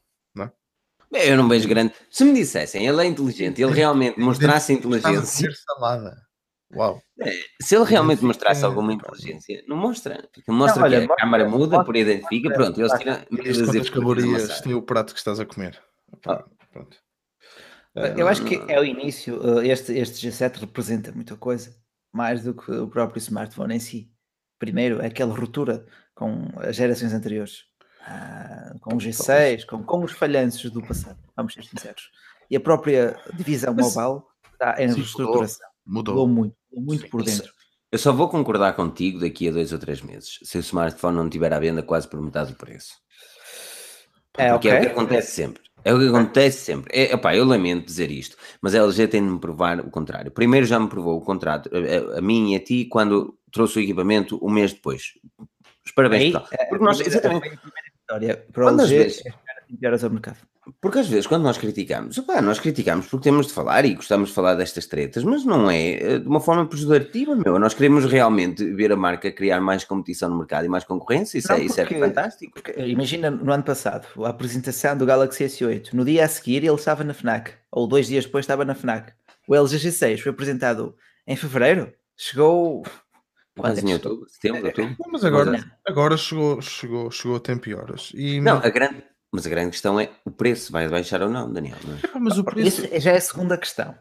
Bem, Eu não vejo grande. Se me dissessem, ele é inteligente, ele (laughs) realmente mostrasse Estás a inteligência. salada. Uau. É, se ele realmente mostrasse alguma inteligência, não mostra. Porque mostra não, olha, que a câmara muda, por identifica, pronto, eles tiram. Quantas calorias tem o prato que estás a comer? Ah. Pronto. Eu acho que é o início. Eh, este, este G7 representa muita coisa, mais do que o próprio smartphone em si. Primeiro, é aquela ruptura com as gerações anteriores, ah, com o G6, com, com os falhanços do passado, vamos ser sinceros. E a própria divisão Mas, mobile está em reestruturação. Mudou. Mudou muito, muito por dentro. Eu só vou concordar contigo daqui a dois ou três meses, se o smartphone não estiver à venda quase por metade do preço. É, Porque okay. é o que acontece sempre. É o que acontece sempre. É, opa, eu lamento dizer isto, mas a LG tem de me provar o contrário. Primeiro já me provou o contrato, a, a, mim e a ti, quando trouxe o equipamento um mês depois. Os parabéns. Aí, é, Porque nós, exatamente. A primeira vitória para o LG vezes, é ao mercado. Porque às vezes, quando nós criticamos, opa, nós criticamos porque temos de falar e gostamos de falar destas tretas, mas não é eh, de uma forma pejorativa, meu. Nós queremos realmente ver a marca criar mais competição no mercado e mais concorrência, isso, não, é, porque, isso é fantástico. Porque, imagina no ano passado, a apresentação do Galaxy S8, no dia a seguir ele estava na FNAC, ou dois dias depois estava na FNAC. O LG G6 foi apresentado em fevereiro, chegou. Quase em outubro, setembro, outubro. Mas agora, agora chegou, chegou, chegou a tempo e horas. E... Não, a grande mas a grande questão é o preço, vai baixar ou não, Daniel? Não é? Mas o preço... Isso já é a segunda questão.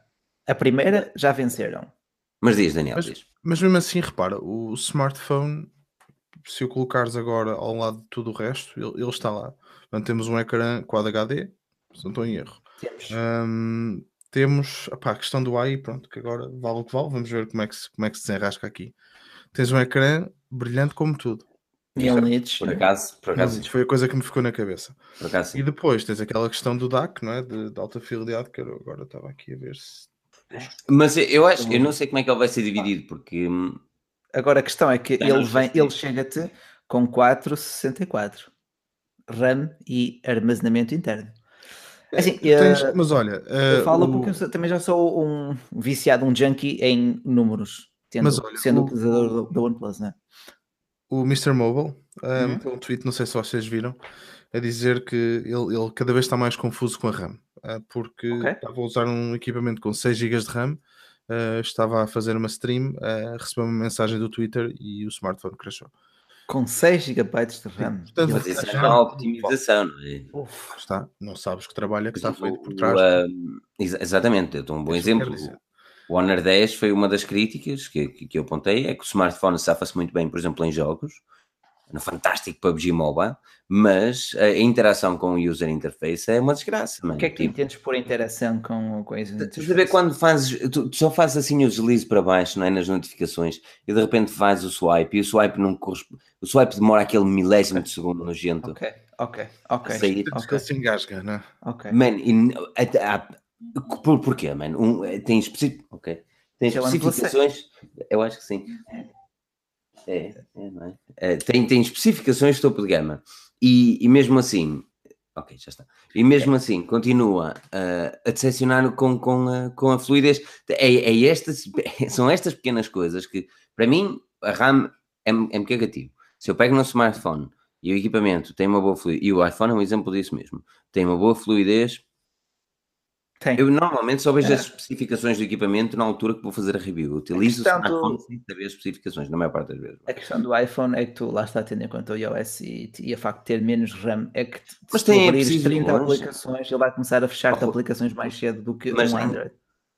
A primeira já venceram. Mas diz, Daniel, mas, diz. Mas mesmo assim, repara, o smartphone, se o colocares agora ao lado de tudo o resto, ele, ele está lá. Portanto, temos um ecrã Quad HD, se não estou em erro. Temos. Um, temos opá, a questão do AI, pronto, que agora vale o que vale, vamos ver como é que se, como é que se desenrasca aqui. Tens um ecrã brilhante como tudo. Neonites. Por acaso, por acaso. foi a coisa que me ficou na cabeça. Por acaso, e depois tens aquela questão do DAC, não é? De, de alta fidelidade, que eu agora estava aqui a ver se. Mas eu acho, eu não sei como é que ele vai ser dividido, porque. Hum, agora a questão é que ele vem, ele chega-te com 464 RAM e armazenamento interno. Assim, Tens, uh, mas olha, uh, eu falo o... porque eu também já sou um viciado, um junkie em números, tendo, olha, sendo o... utilizador do, do OnePlus, não é? O Mr. Mobile um, uhum. um tweet, não sei se vocês viram, a dizer que ele, ele cada vez está mais confuso com a RAM, uh, porque okay. estava a usar um equipamento com 6 GB de RAM, uh, estava a fazer uma stream, uh, recebeu uma mensagem do Twitter e o smartphone crashou. Com 6 GB de RAM. Portanto, Mas isso é uma optimização, não é? Uf, está, não sabes que trabalho é que está feito por trás. O, exatamente, eu dou um bom exemplo. O Honor 10 foi uma das críticas que, que, que eu apontei, é que o smartphone safa-se muito bem, por exemplo, em jogos, no fantástico PUBG Mobile, mas a interação com o user interface é uma desgraça. O que é que tu tipo, entendes por interação com, com a user interface? Estás a ver quando fazes, tu, tu, só fazes assim o deslize para baixo, não é, nas notificações, e de repente fazes o swipe, e o swipe não corresponde, o swipe demora aquele milésimo de segundo nojento. Ok, ok, ok. Sair. Okay. se engasga, não é? Ok. Man, e, por, porquê, mano? Um, eh, tem, especi... okay. tem especificações. Eu acho que sim. É, é, não é? é tem, tem especificações de topo de gama. E, e mesmo assim, ok, já está. E mesmo é. assim, continua uh, a decepcionar com, com, a, com a fluidez. É, é estas, são estas pequenas coisas que, para mim, a RAM é, é muito negativo. Se eu pego no smartphone e o equipamento tem uma boa fluidez, e o iPhone é um exemplo disso mesmo, tem uma boa fluidez, tem. Eu normalmente só vejo é. as especificações do equipamento na altura que vou fazer a review. Utilizo o smartphone do... sem saber as especificações, na maior parte das vezes. A questão do iPhone é que tu lá está tendo em conta o iOS e, e a facto de ter menos RAM é que mas se tem abrir 30 longe. aplicações, ele vai começar a fechar-te oh, aplicações mais cedo do que mas, um Android.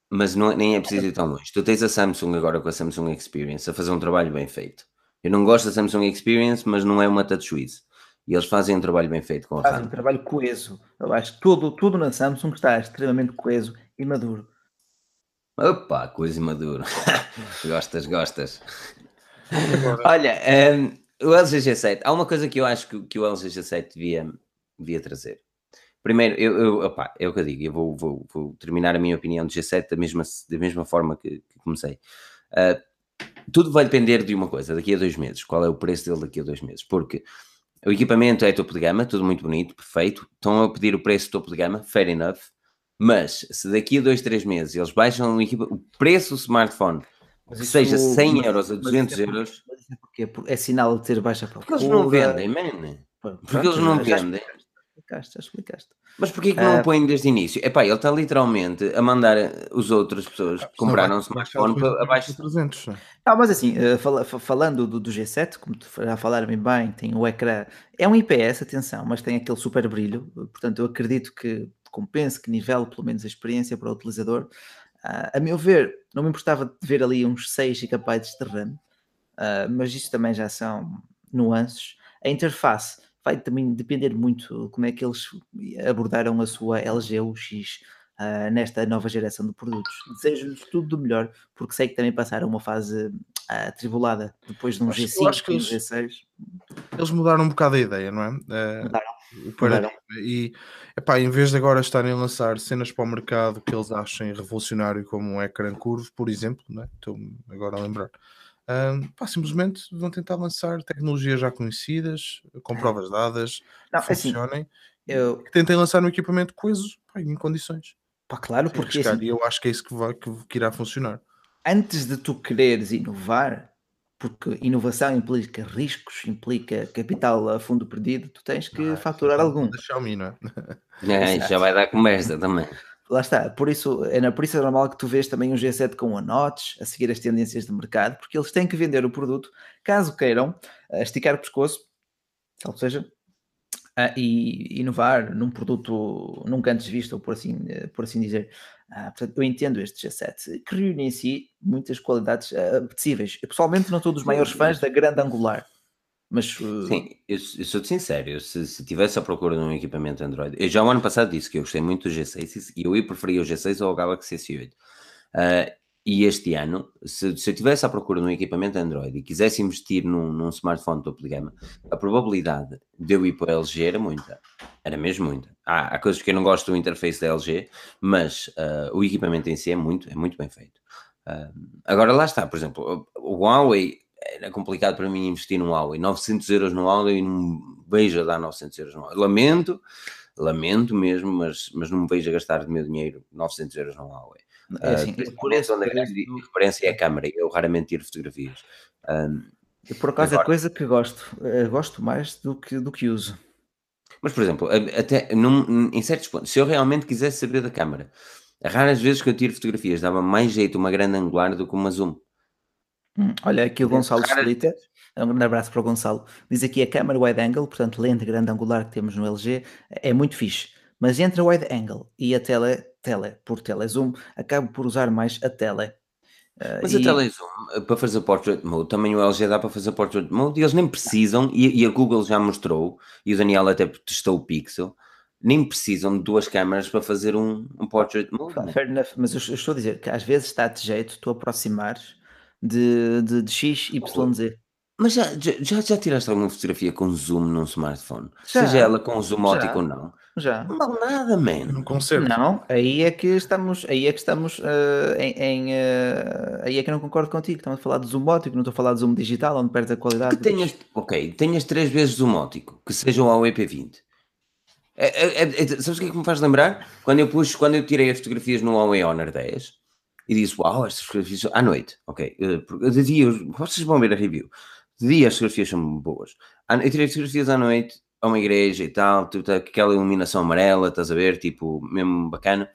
Mas não, nem é preciso ir tão longe. Tu tens a Samsung agora com a Samsung Experience a fazer um trabalho bem feito. Eu não gosto da Samsung Experience, mas não é uma TouchWiz. E eles fazem um trabalho bem feito com a Fazem um trabalho coeso. Eu acho que tudo, tudo na Samsung está extremamente coeso e maduro. Opa, coisa maduro. (laughs) gostas, gostas. Olha, um, o LG G7, há uma coisa que eu acho que, que o LG G7 devia, devia trazer. Primeiro, eu, eu, opa, é o que eu digo, eu vou, vou, vou terminar a minha opinião do G7 da mesma, da mesma forma que, que comecei. Uh, tudo vai depender de uma coisa, daqui a dois meses. Qual é o preço dele daqui a dois meses? Porque o equipamento é topo de gama, tudo muito bonito, perfeito. Estão a pedir o preço topo de gama, fair enough. Mas se daqui a dois, três meses eles baixam o, o preço do smartphone, que seja 100 mas, euros a 200 é euros. É, porque é sinal de ter baixa procura. Porque eles não vendem, man. Porque eles não vendem. Explicaste, já explicaste. Mas porquê que não uh, o põe desde o início? Epá, ele está literalmente a mandar as outras pessoas que compraram um smartphone para abaixo de 300. Não, mas assim, uh, fala, falando do, do, G7, como tu já falaram bem, tem o ecrã, é um IPS, atenção, mas tem aquele super brilho, portanto eu acredito que compense, que nivele pelo menos a experiência para o utilizador. Uh, a meu ver, não me importava de ver ali uns 6 GB de RAM, mas isto também já são nuances. A interface vai também depender muito como é que eles abordaram a sua LG UX uh, nesta nova geração de produtos. Desejo-lhes tudo do melhor, porque sei que também passaram uma fase uh, tribulada depois de um acho, G5 acho que eles, G6. Eles mudaram um bocado a ideia, não é? Uh, mudaram. Mudaram. E epá, em vez de agora estarem a lançar cenas para o mercado que eles achem revolucionário, como um ecrã curvo, por exemplo, é? estou agora a lembrar um, pá, simplesmente vão tentar lançar tecnologias já conhecidas, com é. provas dadas, Não, que assim, funcionem, assim, eu... que tentem lançar um equipamento coeso pá, em condições. Pá, claro, porque assim, eu acho que é isso que, vai, que, que irá funcionar. Antes de tu quereres inovar, porque inovação implica riscos, implica capital a fundo perdido, tu tens que ah, faturar algum. Da Xiaomi, não é? é (laughs) já vai dar conversa também lá está, por isso, é, por isso é normal que tu vês também um G7 com a notch, a seguir as tendências de mercado, porque eles têm que vender o produto, caso queiram esticar o pescoço, ou seja, e inovar num produto nunca antes visto, ou por assim, por assim dizer. portanto, eu entendo este G7, que reúne em si muitas qualidades apetecíveis. Eu pessoalmente não sou dos maiores fãs da grande angular, mas, uh... Sim, eu, eu sou-te sincero, se, se tivesse a procura de um equipamento Android, eu já o ano passado disse que eu gostei muito do G6 e eu ia preferir o G6 ou o Galaxy S8. Uh, e este ano, se, se eu tivesse à procura de um equipamento Android e quisesse investir num, num smartphone topo de gama, a probabilidade de eu ir para a LG era muita. Era mesmo muita. Há, há coisas que eu não gosto do interface da LG, mas uh, o equipamento em si é muito, é muito bem feito. Uh, agora lá está, por exemplo, o Huawei era complicado para mim investir num Huawei. 900 euros no Huawei e não vejo a dar 900 euros no Huawei. Lamento, lamento mesmo, mas, mas não me vejo a gastar de meu dinheiro 900 euros no Huawei. É assim, uh, por isso, onde a grande referência é a câmera, eu raramente tiro fotografias. Um, eu, por acaso, agora, é coisa que gosto, eu gosto mais do que, do que uso. Mas, por exemplo, até num, em certos pontos, se eu realmente quisesse saber da câmera, raras vezes que eu tiro fotografias dava mais jeito uma grande angular do que uma zoom. Hum, olha, aqui o Gonçalo Solita, um grande abraço para o Gonçalo. Diz aqui a câmera wide angle, portanto, lente grande angular que temos no LG, é muito fixe. Mas entre a wide angle e a tele, tele por telezoom, acabo por usar mais a tele. Uh, mas e... a telezoom, eh, para fazer portrait mode, também o LG dá para fazer portrait mode e eles nem precisam, e, e a Google já mostrou, e o Daniel até testou o Pixel, nem precisam de duas câmaras para fazer um, um portrait mode. Fair enough, mas eu, eu, estou a dizer que às vezes está de jeito tu aproximares de, de, de X, Y, Z. Mas já, já, já tiraste alguma fotografia com zoom num smartphone? Já, Seja ela com zoom ótico ou não? Já. Não vale nada, man. Não. Não, aí é que estamos, aí é que estamos uh, em, em uh, aí é que eu não concordo contigo. Estamos a falar de zoom ótico, não estou a falar de zoom digital, onde perde a qualidade. Que tenhas, ok, tenhas três vezes zoom ótico, que seja o AP20. É, é, é, é, sabes o que é que me faz lembrar? Quando eu pus, quando eu tirei as fotografias no Huawei Honor 10, e disse: Uau, estas fotografias à noite, ok. Eh, de dia, vocês vão ver a review. De dia as fotografias são boas. Eu tirei fotografias à noite a uma igreja e tal, tipo, aquela iluminação amarela, estás a ver, tipo, mesmo bacana.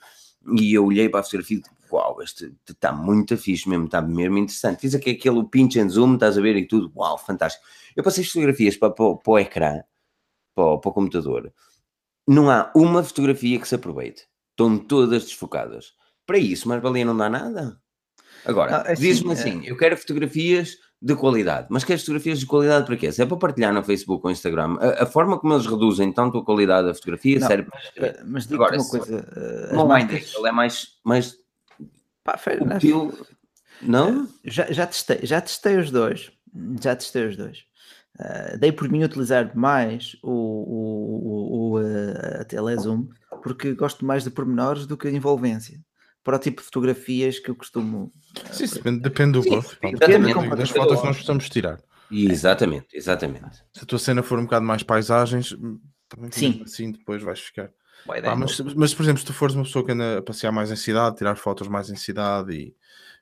E eu olhei para a fotografia e tipo, uau, este está muito fixe mesmo, está mesmo interessante. Fiz aqui aquele pinch and zoom, estás a ver, e tudo, uau, fantástico. Eu passei fotografias para, para, para o ecrã, para, para o computador. Não há uma fotografia que se aproveite. Estão todas desfocadas para isso, mas valia não dá nada. Agora, ah, assim, diz-me assim: é... eu quero fotografias de qualidade, mas queres fotografias de qualidade para quê? Se é para partilhar no Facebook ou Instagram, a, a forma como eles reduzem tanto a qualidade da fotografia não, serve mas, para. Eh, mas Agora, uma coisa: uh, não marcas... ele é mais. mais Pá, útil, não? Já, já, testei, já testei os dois. Já testei os dois. Uh, dei por mim utilizar mais o, o, o, o a telezoom porque gosto mais de pormenores do que a envolvência para o tipo de fotografias que eu costumo. Sim, depende, depende do gosto. Depende das fotos que nós precisamos tirar. Exatamente, exatamente. Se a tua cena for um bocado mais paisagens, também Sim. assim depois vais ficar. Pá, mas, mas, por exemplo, se tu fores uma pessoa que anda a passear mais em cidade, tirar fotos mais em cidade e,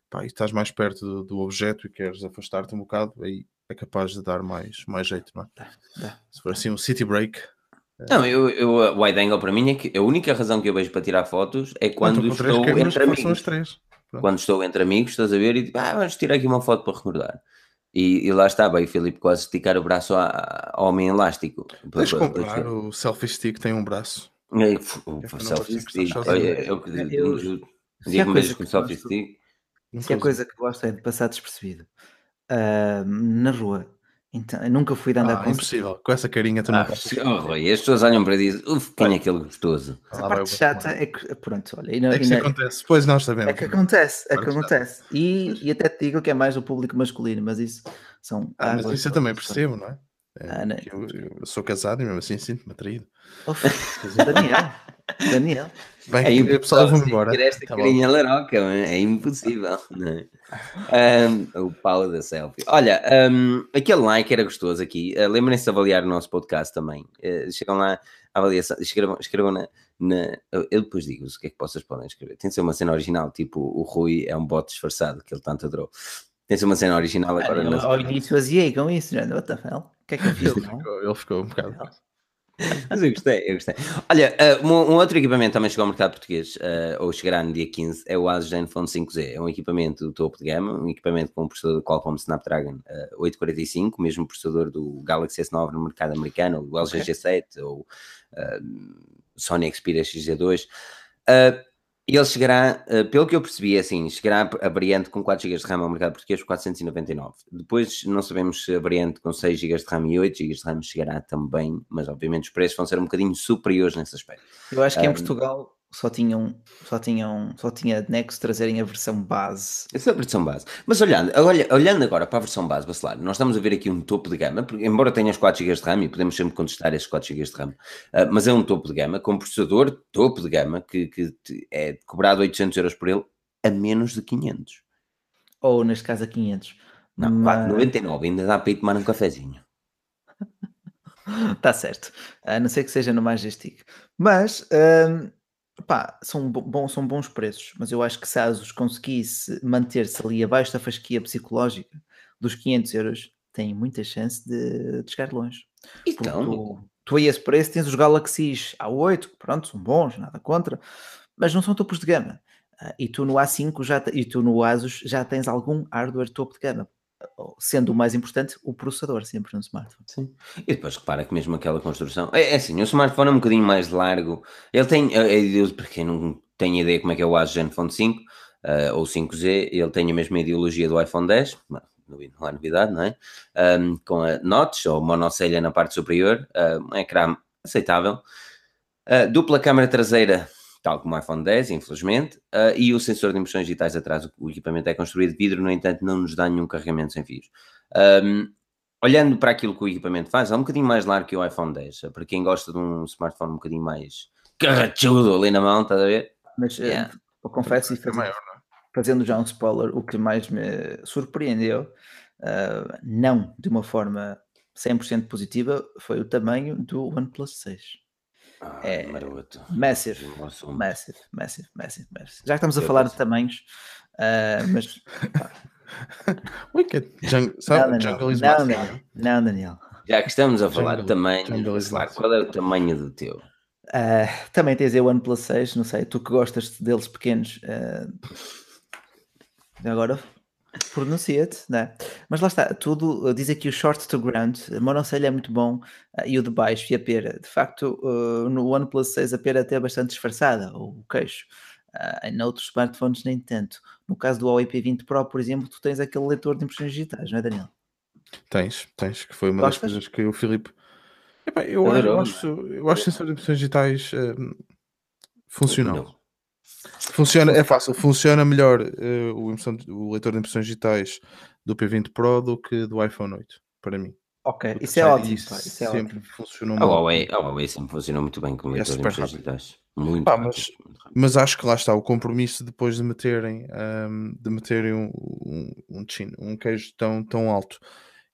pá, e estás mais perto do, do objeto e queres afastar-te um bocado, aí é capaz de dar mais, mais jeito, não é? Dá, dá. Se for assim um city break, Não, eu, eu, o wide angle para mim é que a única razão que eu vejo para tirar fotos é quando estou entre amigos. Quando estou entre amigos, estás a ver e ah, vamos tirar aqui uma foto para recordar. E, e lá estava, e Filipe quase esticar o braço ao homem elástico. Deixa comprar, o selfie stick tem um braço. É, o, o selfie stick, eu, que me vejo com o selfie stick. Se a coisa que gosto é de passar despercebido uh, na rua então, eu nunca fui de andar ah, com impossível, com essa carinha também. Ah, oh, e as pessoas olham para e dizem, uff, quem é aquele gostoso? A parte chata é que, pronto, olha. E não, é que isso acontece, pois nós sabemos. É que acontece, é que acontece. E, e até te digo que é mais o público masculino, mas isso são. Ah, mas isso eu também percebo, não é? é ah, não. Eu, eu, sou casado e mesmo assim sinto-me atraído. (laughs) Daniel, Daniel. Bem, é impossível embora. esta tá carinha bom. laroca, é impossível. Não um, o pau da selfie. Olha, um, aquele like era gostoso aqui. Uh, Lembrem-se de avaliar o nosso podcast também. Uh, chegam lá, avaliação, escrevam, escrevam na, na, Eu depois digo-vos o que é que vocês podem escrever. Tem de ser uma cena original, tipo o Rui é um bot disfarçado que ele tanto adorou. Tem de ser uma cena original agora. Ah, ao início fazia com isso, não é? What the hell? O que é que eu fiz? Ele ficou, ele ficou um bocado. (laughs) Mas eu gostei, eu gostei. Olha, uh, um, outro equipamento também chegou ao mercado português, uh, ou chegará no dia 15, é o Asus Zenfone 5Z. É um equipamento do topo de gama, um equipamento com um processador Qualcomm Snapdragon uh, 845, o mesmo processador do Galaxy S9 no mercado americano, o LG G7 ou Sony Xperia XZ2. E ele chegará, uh, pelo que eu percebi, é assim, chegará a variante com 4 GB de RAM ao mercado português por 499. Depois não sabemos se a variante com 6 GB de RAM e 8 GB de RAM chegará também, mas obviamente os preços vão ser um bocadinho superiores nesse aspecto. Eu acho que um, em Portugal só tinham, só tinham, só tinha Nexo trazerem a versão base. Essa é a versão base. Mas olhando, olha, olhando agora para a versão base, Bacelar, nós estamos a ver aqui um topo de gama, porque, embora tenha os 4 GB de RAM, e podemos sempre contestar esses 4 GB de RAM, uh, mas é um topo de gama, com processador topo de gama, que, que é cobrado 800 euros por ele, a menos de 500. Ou, neste caso, a 500. Não, mas... 4,99, ainda dá para ir tomar um cafezinho. Está (laughs) certo. A não ser que seja no mais gestico. Mas... Uh Pá, são, bom, são bons preços, mas eu acho que se a Asus conseguisse manter-se ali abaixo da fasquia psicológica dos 500 euros, tem muita chance de, de chegar longe. Então, tu, tu a esse preço tens os Galaxies A8, pronto, são bons, nada contra, mas não são topos de gama. Uh, e tu no A5 já, e tu no Asus já tens algum hardware topo de gama sendo o mais importante o processador sempre no smartphone. Sim. E depois repara que mesmo aquela construção é, é assim, o smartphone é um bocadinho mais largo. Ele tem, eu, para quem não tem ideia como é que é o Asus Zenfone 5 uh, ou 5Z, ele tem a mesma ideologia do iPhone 10, não, há novidade, não é? Um, com a notch ou monocelha na parte superior, uh, um ecrã aceitável, uh, dupla câmara traseira tal como o iPhone 10, infelizmente, uh, e o sensor de impressões digitais atrás, o equipamento é construído de vidro, no entanto, não nos dá nenhum carregamento sem fios. Um, olhando para aquilo que o equipamento faz, é um bocadinho mais largo que o iPhone 10. Para quem gosta de um smartphone um bocadinho mais carrachudo ali na mão, estás a ver? Mas eh, yeah. eu confesso e fazendo, maior, é? fazendo já um spoiler, o que mais me surpreendeu, uh, não de uma forma 100% positiva, foi o tamanho do OnePlus 6. Ah, é maroto. Massive, massive, massive, massive, massive. Já que estamos a falar de tamanhos, uh, mas. (laughs) Wicked. Jung, sabe? Não, Jungle is não, Daniel. não, Daniel. Já que estamos a falar Jungle, de tamanhos, qual é o tamanho do teu? Uh, também tens o OnePlus 6, não sei, tu que gostas deles pequenos. Uh, agora Pronuncia-te, né? Mas lá está, tudo uh, diz aqui o short to ground, a monocelha é muito bom uh, e o de baixo e a pera. De facto, no OnePlus 6 a pera até é bastante disfarçada, o queixo. Uh, em outros smartphones nem tanto. No caso do Huawei P20 Pro, por exemplo, tu tens aquele leitor de impressões digitais, não é Daniel? Tens, tens, que foi uma Gostas? das coisas que o Filipe... Epá, eu, eu, acho, eu acho que sensores de impressões digitais uh, funcionam. Funciona, é fácil, funciona melhor uh, o, o, leitor de impressões digitais do P20 Pro do que do iPhone 8, para mim. Ok, isso é ótimo. Isso, isso é sempre ótimo. funcionou a Huawei, a Huawei sempre funcionou muito bem com o é leitor de impressões digitais. Muito, Pá, mas, mas, acho que lá está o compromisso depois de meterem, um, de meterem um, um, um, chin, um queijo tão, tão alto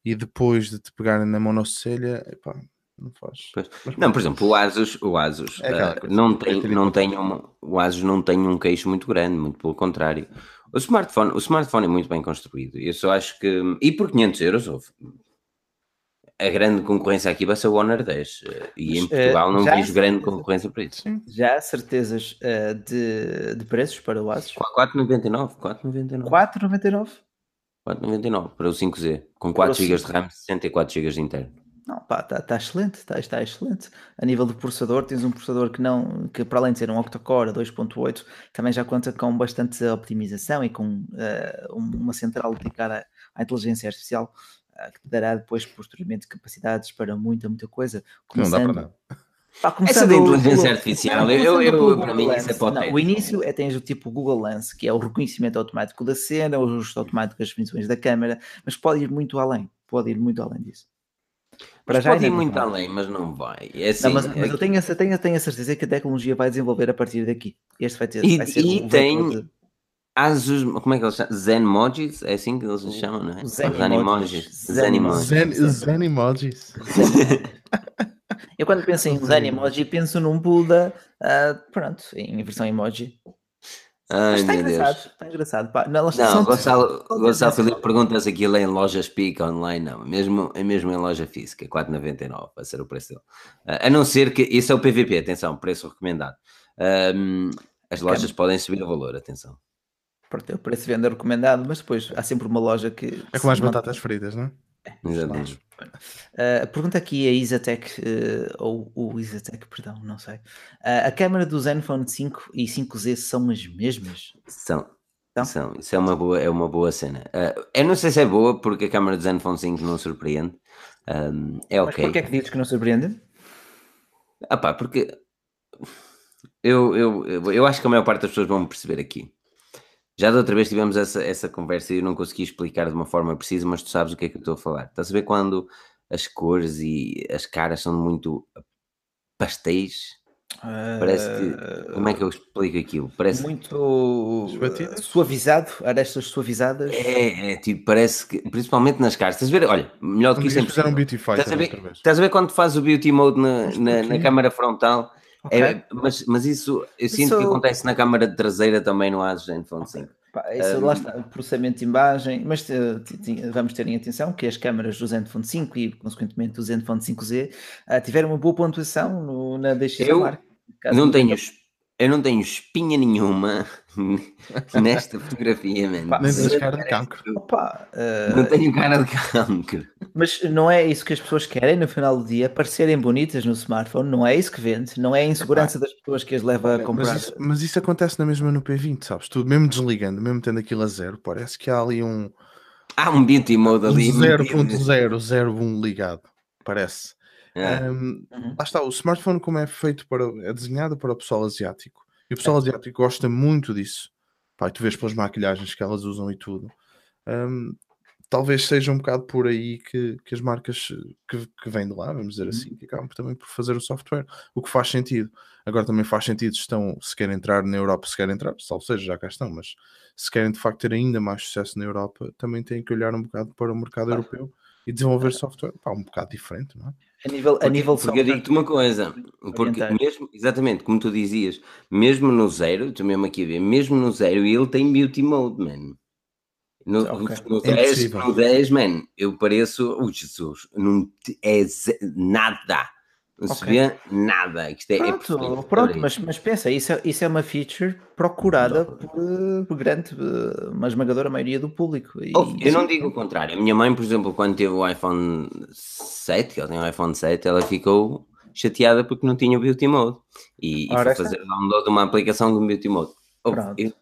e depois de te pegarem na monocelha, epá, não faz. Não, por exemplo, o Asus, o Asus é uh, não tem, não tem uma, o Asus não tem um queixo muito grande, muito pelo contrário. O smartphone, o smartphone é muito bem construído. Eu só acho que e por 500 euros houve. a grande concorrência aqui vai ser o Honor 10 eh, e em Portugal não vejo grande concorrência para isso. Já há certezas uh, de, de preços para o Asus? 4,99. 4,99. 4,99? 4,99 para o 5Z, com 4 GB de RAM, 64 GB de interno. Não, pá, está tá excelente, está tá excelente. A nível do processador, tens um processador que não, que para além de ser um octa-core 2.8, também já conta com bastante optimização e com uh, uma central dedicada à inteligência artificial uh, que te dará depois, posteriormente, capacidades para muita, muita coisa. Começando, não dá para nada. Pá, Essa da inteligência artificial, eu, eu, eu para mim isso é potente. o início é tens o tipo Google Lens, que é o reconhecimento automático da cena, o ajuste automático das definições da câmera, mas pode ir muito além, pode ir muito além disso. Para já pode ir muito além, mas não vai. É assim, não, mas, mas é... eu tenho, tenho, tenho a certeza que a tecnologia vai desenvolver a partir daqui. Este vai ter. E, vai ser e um tem. De... Asus, como é que eles chamam? Zenmojis? É assim que eles chamam, não é? Zenimojis. Zenimojis. Zenimojis. (laughs) Eu quando penso em Zenimoji, penso num Buda, uh, pronto, em versão emoji. Ai, está engraçado, está engraçado. Pá. Não, não Gonçalo, Gonçalo Filipe pergunta se aquilo é em lojas PIC online, não, mesmo, é mesmo em loja física, 4,99 vai ser o preço dele. Uh, a não ser que, isso é o PVP, atenção, preço recomendado. Um, as lojas podem subir o valor, atenção. Pronto, é o preço de venda recomendado, mas depois há sempre uma loja que... É com as batatas fritas, não é? é Exatamente. Uh, pergunta aqui a Isatec, uh, ou o Isatec, perdão, não sei. Uh, a câmera do Zenfone 5 e 5Z são as mesmas? São. Então? São. Isso é uma boa, é uma boa cena. eu não sei se é boa porque a câmera do Zenfone 5 não surpreende. Um, é ok. Mas porquê é que dizes que não surpreende? Ah pá, porque eu, eu, eu, eu acho que a maior parte das pessoas vão perceber aqui. Já da outra vez tivemos essa, essa conversa e eu não consegui explicar de uma forma precisa, mas tu sabes o que é que eu estou a falar. Estás a ver quando as cores e as caras são muito pastéis? Uh, Parece que. Como é que eu explico aquilo? Parece muito suavizado, arestas suavizadas. É, é, tipo, parece que, principalmente nas caras, estás a ver? Olha, melhor do que isso é Beauty estás, a ver, estás a ver quando faz o Beauty Mode na, na, na câmara frontal? Okay. É, mas, mas isso eu sinto isso... que acontece na câmara traseira também no Zenfone okay. 5. Pá, isso lá está, processamento de imagem, mas uh, vamos ter em atenção que as câmaras do Zenfone 5 e, consequentemente, do Zenfone 5Z uh, tiveram uma boa pontuação no, na DXR. Eu não tenho, eu não tenho espinha nenhuma (laughs) nesta fotografia, mano. Nem tens cara de cancro. Opa, uh... Não tenho cara de cancro. Mas não é isso que as pessoas querem no final do dia, parecerem bonitas no smartphone, não é isso que vende, não é a insegurança das pessoas que as leva a comprar. Mas isso, mas isso acontece na mesma no P20, sabes? Tu mesmo desligando, mesmo tendo aquilo a zero, parece que há ali um. Há um beauty mode ali. 0.001 ligado, parece. É. Um, uhum. Lá está, o smartphone, como é feito para. é desenhado para o pessoal asiático. E o pessoal é. asiático gosta muito disso. Pai, tu vês pelas maquilhagens que elas usam e tudo. Um, talvez seja um bocado por aí que, que as marcas que, que vêm de lá, vamos dizer assim, uhum. que acabam também por fazer o software, o que faz sentido. Agora também faz sentido se estão, se querem entrar na Europa, se querem entrar, salvo seja, já cá estão, mas se querem de facto ter ainda mais sucesso na Europa, também têm que olhar um bocado para o mercado ah. europeu e desenvolver software pá, um bocado diferente, não é? A nível, porque, a nível porque eu digo-te uma coisa, porque mesmo, exatamente, como tu dizias, mesmo no zero, tu mesmo aqui a ver, mesmo no zero, ele tem beauty mode, man. No, okay. no, 10, é no 10, man, eu pareço, oh Jesus, não é nada. Não okay. se vê nada. Isto é, pronto, é pronto mas, mas pensa, isso é, isso é uma feature procurada por, por grande, uma esmagadora maioria do público. E, oh, eu não digo o contrário. A minha mãe, por exemplo, quando teve o iPhone 7, ela tem o iPhone 7, ela ficou chateada porque não tinha o Beauty Mode. E, e foi fazer download de uma aplicação do Beauty Mode. Oh, eu,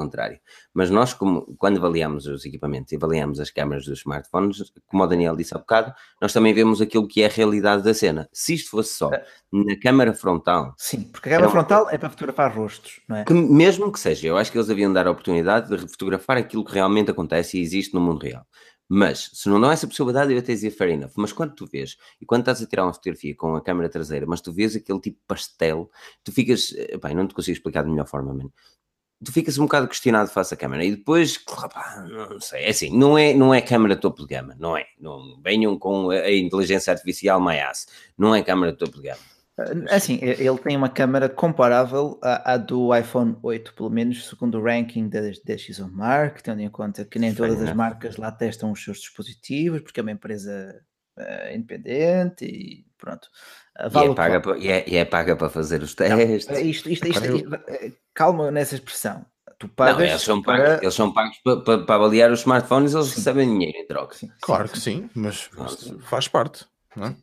contrário. Mas nós, como, quando avaliamos os equipamentos e avaliamos as câmaras dos smartphones, como o Daniel disse há bocado, nós também vemos aquilo que é a realidade da cena. Se isto fosse só é. na câmara frontal. Sim, porque a câmara frontal é para fotografar rostos, não é? Que, mesmo que seja, eu acho que eles haviam de dar a oportunidade de fotografar aquilo que realmente acontece e existe no mundo real. Mas, se não dão essa possibilidade, eu até dizia fair enough. Mas quando tu vês, e quando estás a tirar uma fotografia com a câmera traseira, mas tu vês aquele tipo pastel, tu ficas. Pá, não te consigo explicar de melhor forma, mano tu ficas um bocado questionado face à câmera e depois, não sei, é assim, não é, não é câmera topo de gama, não é, não venham com a inteligência artificial MyAS, não é câmera topo de gama. É assim, ele tem uma câmera comparável à, à, do iPhone 8, pelo menos segundo o ranking da, da Mark, tendo em conta que nem todas as marcas lá testam os seus dispositivos, porque é uma empresa uh, independente e pronto. Vale e, é paga para, e, é, e é paga para fazer os testes. Não, isto, isto, isto, isto, calma nessa expressão. Tu pagas não, eles são pagos, para... eles são pagos para, para, para avaliar os smartphones, eles sim. recebem dinheiro em troca. Sim, claro que sim, mas faz parte. Não é?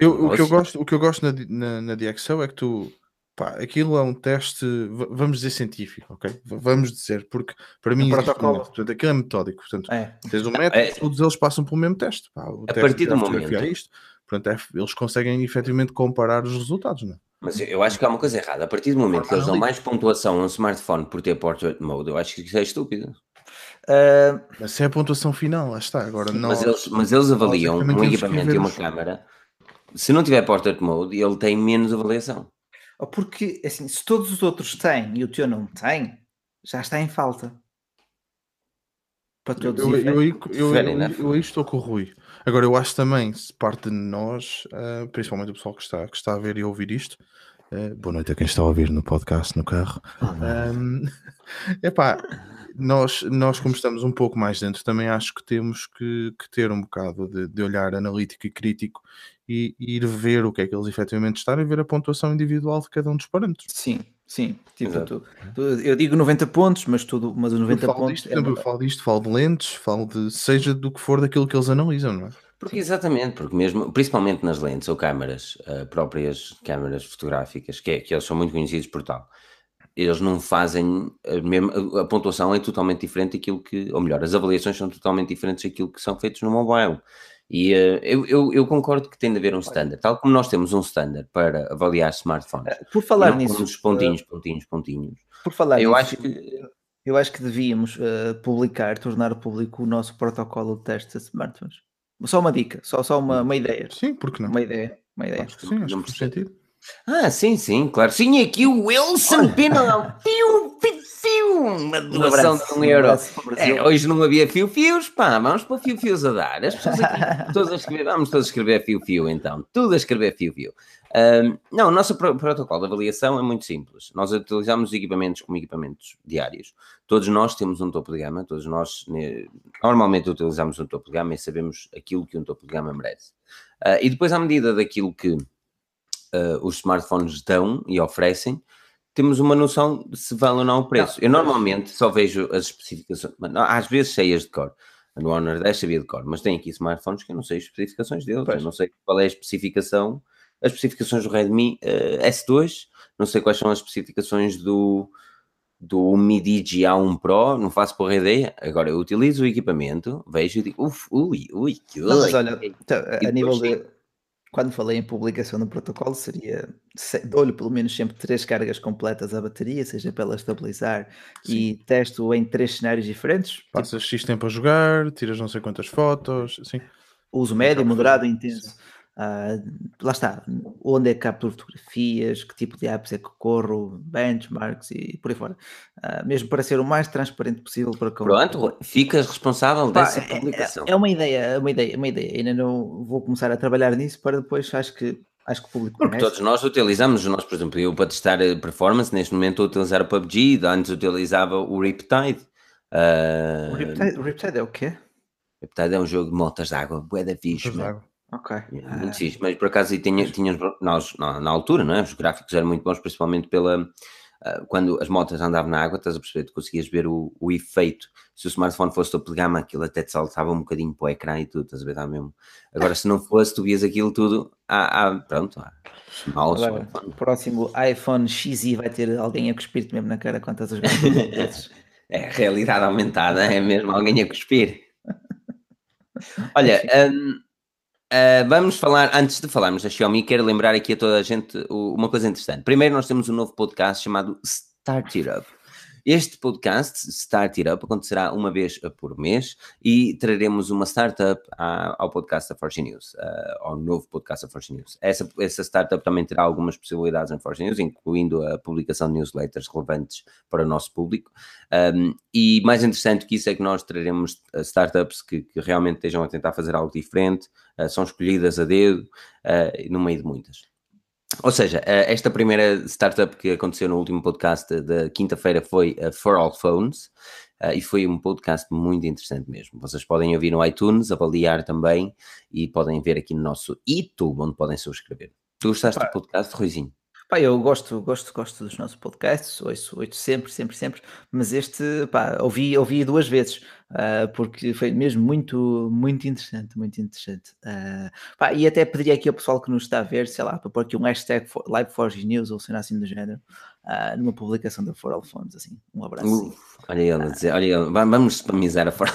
eu, o, que eu gosto, o que eu gosto na, na, na DxO é que tu pá, aquilo é um teste, vamos dizer científico, ok? Vamos dizer, porque para mim protocolo. Um portanto, aquilo é metódico, portanto, é. tens um método, é. todos eles passam pelo mesmo teste. Pá, a teste partir do momento. Isto, portanto, é, eles conseguem efetivamente comparar os resultados, não é? Mas eu acho que há uma coisa errada. A partir do momento que eles dão mais pontuação a um smartphone por ter portrait mode, eu acho que isso é estúpido. Uh... Mas é a pontuação final, lá está. Agora, não, mas, eles, mas eles avaliam um equipamento e uma câmera. Se não tiver portrait mode, ele tem menos avaliação. Porque, assim, se todos os outros têm e o teu não tem, já está em falta. Para todos eu, eu, eu, eu, eu, estou com o Rui. Agora, eu acho também, se parte de nós, uh, principalmente o pessoal que está, que está a ver e a ouvir isto, uh, boa noite a quem está a ouvir no podcast, no carro. Um, (laughs) epá, nós, nós, como estamos um pouco mais dentro, também acho que temos que, que ter um bocado de, de, olhar analítico e crítico e, e, ir ver o que é que eles efetivamente estão e ver a pontuação individual de cada um dos parâmetros. Sim, sim. Tipo, tu, tu, eu digo 90 pontos, mas, tudo, mas os 90 pontos. Disto, é eu falo disto, falo de lentes, falo de seja do que for daquilo que eles analisam, não é? Porque, exatamente, porque mesmo, principalmente nas lentes ou câmaras, uh, próprias câmaras fotográficas, que, é, que eles são muito conhecidos por tal, eles não fazem a, mesma, a pontuação é totalmente diferente daquilo que, ou melhor, as avaliações são totalmente diferentes daquilo que são feitos no mobile. E uh, eu, eu, eu, concordo que tem de haver um standard, tal como nós temos um standard para avaliar smartphones. Eh, por falar nisso, pontinhos, pontinhos, pontinhos. Por falar eu nisso, acho que eu acho que devíamos uh, publicar, tornar público o nosso protocolo de teste de smartphones. Só uma dica, só, só uma, uma ideia. Sim, porque não? Uma ideia, uma ideia. Acho que sim, acho que faz sentido. Ah, sim, sim, claro. Sim, aqui o Wilson Pena. Piu, piu, fiu, uma doação de um euro. É, hoje não havia fio-fios, pá, vamos para fio-fios a dar. As pessoas aqui, (laughs) todas a escrever, vamos todos escrever fio-fio então, tudo a escrever fio-fio. Um, não, o nosso protocolo de avaliação é muito simples. Nós utilizamos equipamentos como equipamentos diários. Todos nós temos um topo de gama, todos nós normalmente utilizamos um topo de gama e sabemos aquilo que um topo de gama merece. Uh, e depois, à medida daquilo que uh, os smartphones dão e oferecem, temos uma noção de se vale ou não o preço. Não, eu normalmente só vejo as especificações, às vezes cheias de cor. No Honor 10 sabia de cor, mas tem aqui smartphones que eu não sei as especificações deles, eu não sei qual é a especificação, as especificações do Redmi uh, S2, não sei quais são as especificações do, do MIDI GA1 Pro, não faço por ideia. Agora eu utilizo o equipamento, vejo e digo, uf, ui, ui, que não, mas olha, então, a nível de quando falei em publicação do protocolo, seria dou-lhe pelo menos sempre três cargas completas à bateria, seja para ela estabilizar, Sim. e testo em três cenários diferentes. Tipo Passas X tempo a jogar, tiras não sei quantas fotos, assim. Uso médio, moderado, intenso. Uh, lá está, onde é que capturo fotografias, que tipo de apps é que corro, benchmarks e por aí fora. Uh, mesmo para ser o mais transparente possível para que Pronto, ficas responsável Pá, dessa é, é, publicação. É, é, uma ideia, é uma ideia, uma ideia. Ainda não vou começar a trabalhar nisso para depois acho que acho que o público Porque conhece. todos nós utilizamos, nós, por exemplo, eu para testar performance, neste momento estou a utilizar o PUBG, antes utilizava o Riptide. Uh... O Riptide, o Riptide é o quê? O Riptide é um jogo de motas de água, bué da fixe, Ok. É muito fixe, mas por acaso tinha, tinha nós, na, na, altura, não é? Os gráficos eram muito bons, principalmente pela. Uh, quando as motas andavam na água, estás a perceber, tu conseguias ver o, o efeito. Se o smartphone fosse topo de gama, aquilo até te saltava um bocadinho para o ecrã e tudo, estás a ver, dá mesmo. Agora, se não fosse, tu vias aquilo tudo, ah, ah pronto, ah, mal Agora, o próximo iPhone XI vai ter alguém a cuspir-te mesmo na cara quando estás (laughs) a jogar. é realidade aumentada, é mesmo alguém a cuspir. (laughs) Olha, um, Uh, vamos falar, antes de falarmos da Xiaomi, quero lembrar aqui a toda a gente uma coisa interessante. Primeiro, nós temos um novo podcast chamado Start It Up. Este podcast, Start It Up, acontecerá uma vez por mês e traremos uma startup ao podcast da Forge News, uh, ao novo podcast da Forge News. Essa, essa startup também terá algumas possibilidades na Forge News, incluindo a publicação de newsletters relevantes para o nosso público. Um, e mais interessante que isso é que nós traremos uh, startups que, que realmente estejam a tentar fazer algo diferente, uh, são escolhidas a dedo, uh, no meio de muitas. Ou seja, esta primeira startup que aconteceu no último podcast da quinta-feira foi a For All Phones. Uh, e foi um podcast muito interessante mesmo. Vocês podem ouvir no iTunes, avaliar também e podem ver aqui no nosso YouTube, onde podem subscrever. Tu gostaste Pá. do podcast, Ruizinho? Pá, eu gosto, gosto, gosto dos nossos podcasts, ouço, ouço sempre, sempre, sempre, mas este, pá, ouvi, ouvi duas vezes, uh, porque foi mesmo muito, muito interessante, muito interessante. Uh, pá, e até pediria aqui ao pessoal que nos está a ver, sei lá, para pôr aqui um hashtag for, Live4G News ou cena assim do género, uh, numa publicação da For Phones, assim, um abraço. Olha ele olha ele, vamos spamizar a For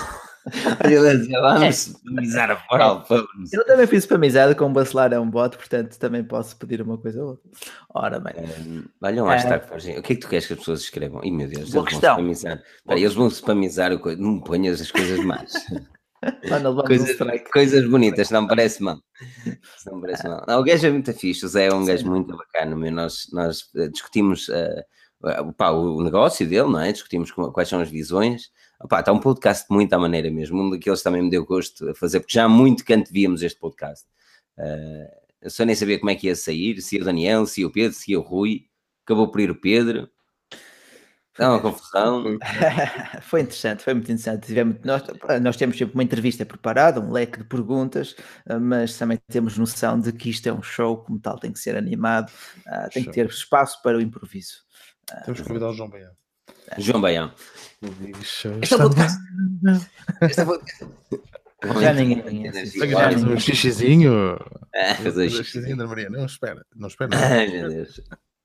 (laughs) Vamos spamizar a Foral Eu também fiz spamizado com o Bacelar é um bot, portanto também posso pedir uma coisa ou outra. Ora bem. Um, olha hashtag, é... o que é que tu queres que as pessoas escrevam? Ih meu Deus, Boa eles questão. vão spamizar. Pera, eles vão spamizar, o... não ponhas as coisas más. (laughs) coisas, coisas bonitas, não parece mal. Não parece mal. Não, o gajo é muito fixe, o Zé é um gajo muito bacana. Meu. Nós, nós eh, discutimos uh, pá, o negócio dele, não é? Discutimos quais são as visões Opa, está um podcast muito à maneira mesmo. Um daqueles também me deu gosto a fazer, porque já há muito que antevíamos este podcast. Uh, eu só nem sabia como é que ia sair, se o Daniel, se o Pedro, se o Rui. Acabou por ir o Pedro. Está uma confusão. (laughs) foi interessante, foi muito interessante. Tivemos, nós, nós temos sempre uma entrevista preparada, um leque de perguntas, ah, mas também temos noção de que isto é um show, como tal, tem que ser animado, uh, tem show. que ter espaço para o improviso. Temos que convidar o João Baião. João Baião. Este é o podcast. Este é o podcast. Já ninguém. Já Um xixizinho. Um xixizinho da Maria. Não, espera. Não espera. (laughs) Ai, meu Deus.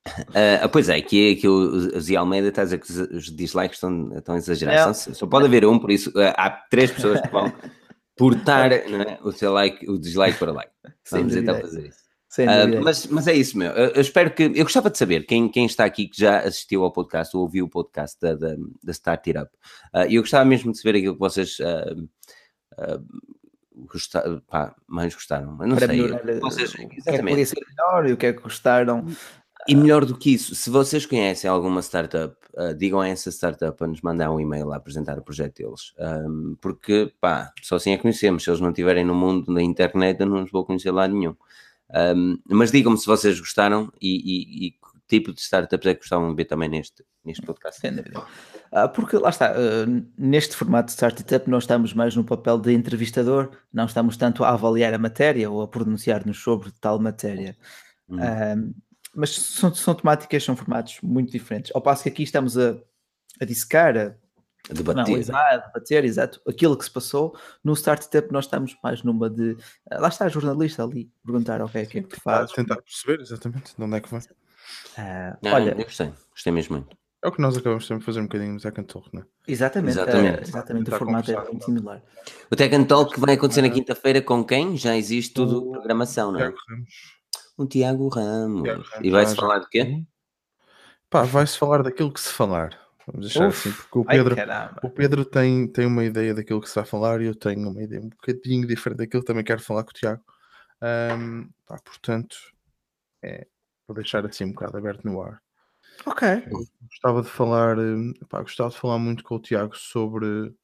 Uh, pois é, que, que o Zé Almeida está a dizer que os dislikes estão, estão exagerados. Só, só pode haver um, por isso uh, há três pessoas que vão (laughs) portar é? o seu like, o dislike para like. Vamos então fazer isso. Uh, mas, mas é isso, meu. Eu, eu, espero que. Eu gostava de saber quem, quem está aqui que já assistiu ao podcast ou ouviu o podcast da, da, da Start It Up. Uh, eu gostava mesmo de saber aquilo que vocês. Uh, Gostar, pá, mais gostaram, mas não Para sei. Melhorar, vocês, o que é que podia ser melhor e o que é que gostaram. E melhor do que isso, se vocês conhecem alguma startup, uh, digam a essa startup a nos mandar um e-mail a apresentar o projeto deles. Um, porque, pá, só assim é conhecemos. Se eles não estiverem no mundo da internet, eu não os vou conhecer lá nenhum. Um, mas digam-me se vocês gostaram e, e, e, que tipo de startups é que gostavam de ver também neste, neste podcast. Sem dúvida. Ah, porque lá está, uh, neste formato de startup nós estamos mais no papel de entrevistador, não estamos tanto a avaliar a matéria ou a pronunciar-nos sobre tal matéria. Uhum. mas são, são temáticas, são formatos muito diferentes. Ao passo que aqui estamos a, a dissecar, a debater. Analisar, debater, exato. Aquilo que se passou no Startup, nós estamos mais numa de. Ah, lá está a jornalista ali, perguntar okay, o que é que tu fazes. Tentar perceber exatamente de onde é que vai. Uh, não, olha, eu gostei, gostei mesmo muito. É o que nós acabamos sempre de fazer um bocadinho no Tech and Talk, não é? Exatamente, exatamente. Uh, exatamente o formato é muito similar. O Tech and Talk vai acontecer na quinta-feira com quem? Já existe tudo, o... programação, não é? Tiago Ramos. O Tiago Ramos. Tiago Ramos. E vai-se falar de quê? Pá, vai-se falar daquilo que se falar. Vamos deixar Uf, assim, porque o Pedro, ai, o Pedro tem, tem uma ideia daquilo que se vai falar e eu tenho uma ideia um bocadinho diferente daquilo que também quero falar com o Tiago. Um, pá, portanto, é, vou deixar assim um bocado aberto no ar. Ok. Eu gostava de falar, pá, gostava de falar muito com o Tiago sobre,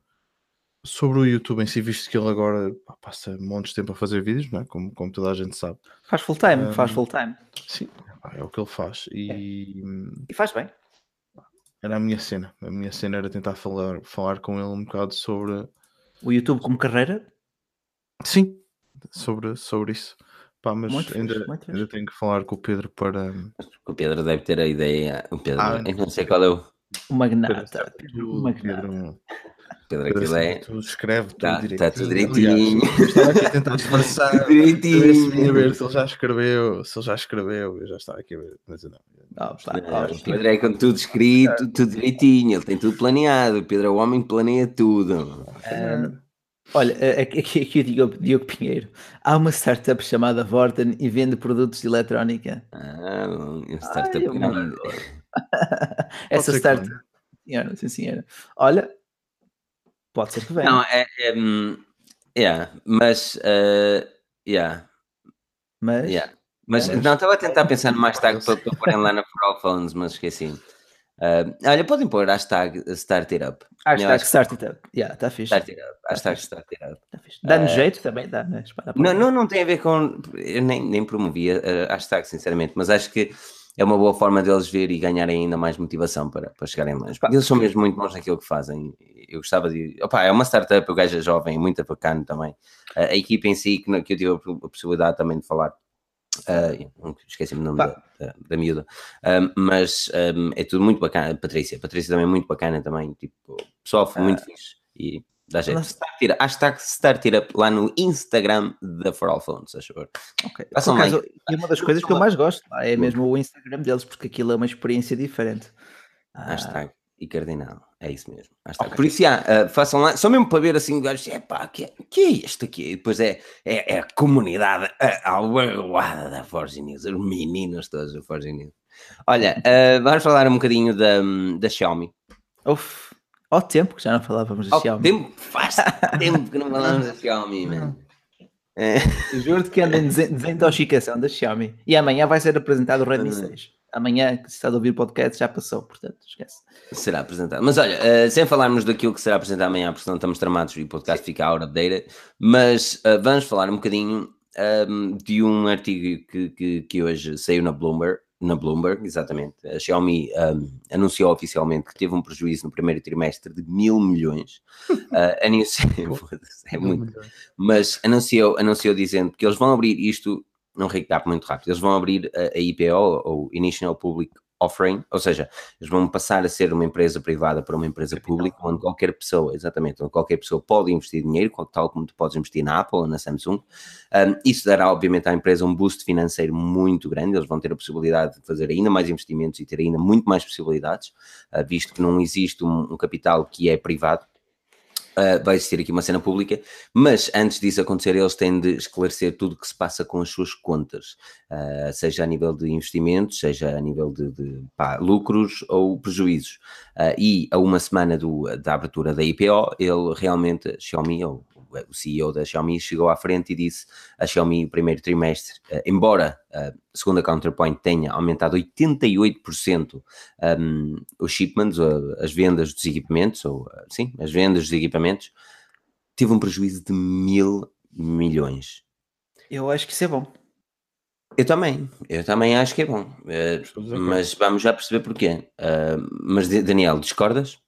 sobre o YouTube em si, visto que ele agora pá, passa montes de tempo a fazer vídeos, não é? como, como toda a gente sabe. Faz full time, um, faz full time. Sim, é o que ele faz. E, é. e faz bem era a minha cena. A minha cena era tentar falar, falar com ele um bocado sobre o YouTube como carreira. Sim, sobre, sobre isso. Pá, mas muito ainda, fixe, ainda tenho que falar com o Pedro para. O Pedro deve ter a ideia. O Pedro, ah, não sei qual é o. O magnata. Pedro, o magnata. Pedro, Pedro, aquilo é. Tu escreve tudo tá, direitinho. Está tudo direitinho. Aliás, estava aqui a tentar (laughs) disfarçar. direitinho. A ver se ele já escreveu. Se ele já escreveu, eu já estava aqui a ver. Mas eu não. não, não o Pedro é com tudo escrito, tudo direitinho. Ele tem tudo planeado. O Pedro é o homem que planeia tudo. Um, olha, aqui, aqui o Diogo, Diogo Pinheiro. Há uma startup chamada Vorten e vende produtos de eletrónica. Ah, uma startup Ai, grande. (laughs) Essa startup. Senhora, sim, senhora. Olha, Pode ser que venha. Não, é. é um, yeah, mas. Uh, yeah. Mas. Yeah. Mas, mas, não, estava a tentar pensar no mais tag para, para porem lá na For Phones, mas esqueci. Uh, olha, podem pôr hashtag Start It Up. Hashtag Start It Up. Yeah, está fixe. Start It Up. Hashtag Start It Up. Tá dá-nos uh, jeito também, dá, né? Não, não, não tem a ver com. Eu nem, nem promovia a hashtag, sinceramente, mas acho que é uma boa forma deles ver e ganharem ainda mais motivação para, para chegarem longe. Eles são mesmo muito bons naquilo que fazem. Eu gostava de. Opa, é uma startup, o gajo é jovem, muito bacana também. A, a equipa em si, que, que eu tive a possibilidade também de falar, Uh, esqueci-me o nome da, da, da, miúda, uh, mas um, é tudo muito bacana. Patrícia, Patrícia também é muito bacana também, tipo, pessoal foi muito fixe e dá jeito. Start it, hashtag Start It Up lá no Instagram da For All Phones, acho Ok, caso, e uma das coisas que eu mais gosto é mesmo o Instagram deles, porque aquilo é uma experiência diferente. Hashtag e Cardinal. É isso mesmo. Okay. Por isso, já, uh, façam lá, só mesmo para ver assim, gajos, é pá, que, que é isto aqui? E depois é, é, é a comunidade da Forge News, os meninos todos da Forge News. Olha, uh, vamos falar um bocadinho da, da Xiaomi. Uf, ao tempo que já não falávamos da Xiaomi. Tempo, faz tempo que não falamos da Xiaomi, (laughs) mano. É. Juro-te que anda em desintoxicação da Xiaomi. E amanhã vai ser apresentado o Redmi 6 amanhã, se está a ouvir o podcast, já passou, portanto, esquece. Será apresentado. Mas olha, uh, sem falarmos daquilo que será apresentado amanhã, porque não estamos tramados e o podcast Sim. fica out of data, mas uh, vamos falar um bocadinho um, ehm, de um artigo que, que, que, hoje saiu na Bloomberg, na Bloomberg, exatamente. A Xiaomi um, ehm, anunciou oficialmente que teve um prejuízo no primeiro trimestre de mil milhões. Uh, (laughs) anunciou, (laughs) é muito, mas anunciou, anunciou dizendo que eles vão abrir isto não recap muito rápido. Eles vão abrir a, a IPO, ou Initial Public Offering, ou seja, eles vão passar a ser uma empresa privada para uma empresa pública, onde qualquer pessoa, exatamente, onde qualquer pessoa pode investir dinheiro, tal como tu podes investir na Apple ou na Samsung. Um, isso dará, obviamente, à empresa um boost financeiro muito grande, eles vão ter a possibilidade de fazer ainda mais investimentos e ter ainda muito mais possibilidades, uh, visto que não existe um, um capital que é privado, Uh, vai existir aqui uma cena pública, mas antes disso acontecer, eles têm de esclarecer tudo o que se passa com as suas contas, uh, seja a nível de investimentos, seja a nível de, de pá, lucros ou prejuízos. Uh, e a uma semana do, da abertura da IPO, ele realmente, Xiaomi, ou o CEO da Xiaomi chegou à frente e disse a Xiaomi primeiro trimestre, uh, embora uh, segundo a Counterpoint tenha aumentado 88% um, os shipments, uh, as vendas dos equipamentos, ou uh, sim, as vendas dos equipamentos, teve um prejuízo de mil milhões. Eu acho que isso é bom. Eu também, eu também acho que é bom, uh, mas vamos já perceber porquê. Uh, mas Daniel, discordas?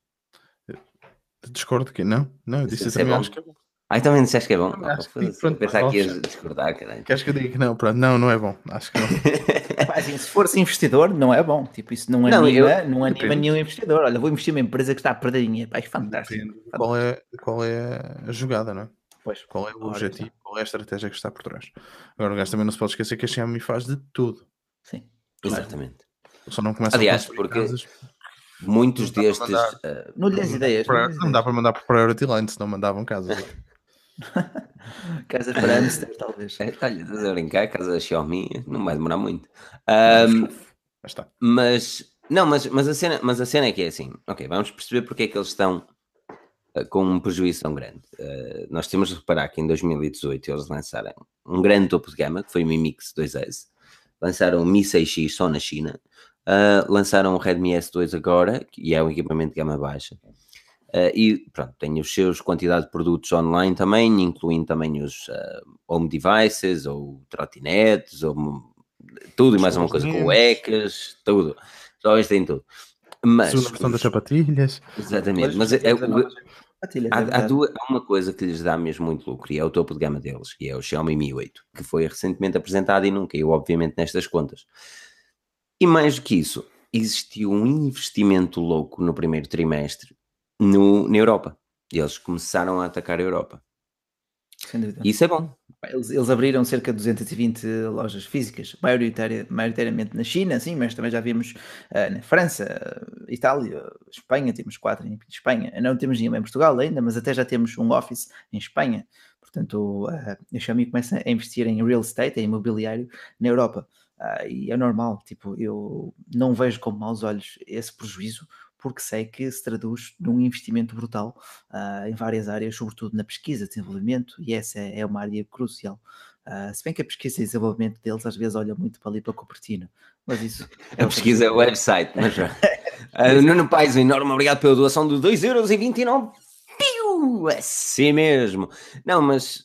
Discordo que não, não, eu disse eu também é acho que é bom. Ah, também disseste que é bom? Acho que, pronto, pensar que ias discordar, caralho. Queres que eu diga que não? Pronto, não, não é bom. Acho que não. (laughs) assim, se fores investidor, não é bom. Tipo, isso não anima, não, eu, não anima nenhum investidor. Olha, vou investir numa empresa que está a perder dinheiro. Pai, fantástico. fantástico. Qual, é, qual é a jogada, não é? Pois. Qual é o objetivo? Qual é a estratégia que está por trás? Agora, o gajo também não se pode esquecer que a Xiaomi faz de tudo. Sim. Exatamente. Só não começa Aliás, a porque casas, muitos destes. Mandar, uh, não lhes ideias. Não, dá para mandar por Priority Line, se não mandavam casas. (laughs) casa para talvez. É, olha, estás a brincar, casa da Xiaomi, não vai demorar muito. Um, mas, não, mas, mas, a cena, mas a cena é que é assim, ok, vamos perceber porque é que eles estão uh, com um prejuízo tão grande. Uh, nós temos de reparar que em 2018 eles lançaram um grande topo de gama, que foi o Mi Mix 2S, lançaram o Mi 6X só na China, uh, lançaram o Redmi S2 agora, que é um equipamento de gama baixa, Uh, e pronto, tem os seus quantidade de produtos online também, incluindo também os uh, home devices ou trotinetes, ou tudo e mais uma coisa, cuecas, tudo. Jovens têm tudo. Mas, Segunda versão das sapatilhas. Exatamente, mas, é, é, há, há, duas, há uma coisa que lhes dá mesmo muito lucro e é o topo de gama deles, que é o Xiaomi Mi 8, que foi recentemente apresentado e não caiu, obviamente, nestas contas. E mais do que isso, existiu um investimento louco no primeiro trimestre no, na Europa. E eles começaram a atacar a Europa. Isso é bom. Eles, eles, abriram cerca de 220 lojas físicas, maioritari, maioritariamente na China, sim, mas também já vimos uh, na França, Itália, Espanha, temos quatro em Espanha. Não temos nenhuma em Portugal ainda, mas até já temos um office em Espanha. Portanto, a Xiaomi começa a investir em real estate, em imobiliário, na Europa. Uh, e é normal, tipo, eu não vejo com maus olhos esse prejuízo, porque sei que se traduz num investimento brutal uh, em várias áreas, sobretudo na pesquisa, desenvolvimento, e essa é, é uma área crucial. Uh, se bem que a pesquisa e desenvolvimento deles às vezes olha muito para ali para Cupertino, mas isso... a é pesquisa é o website, mas já. (laughs) uh, Nuno Pais, um enorme obrigado pela doação de 2,29€. Uh, assim mesmo. Não, mas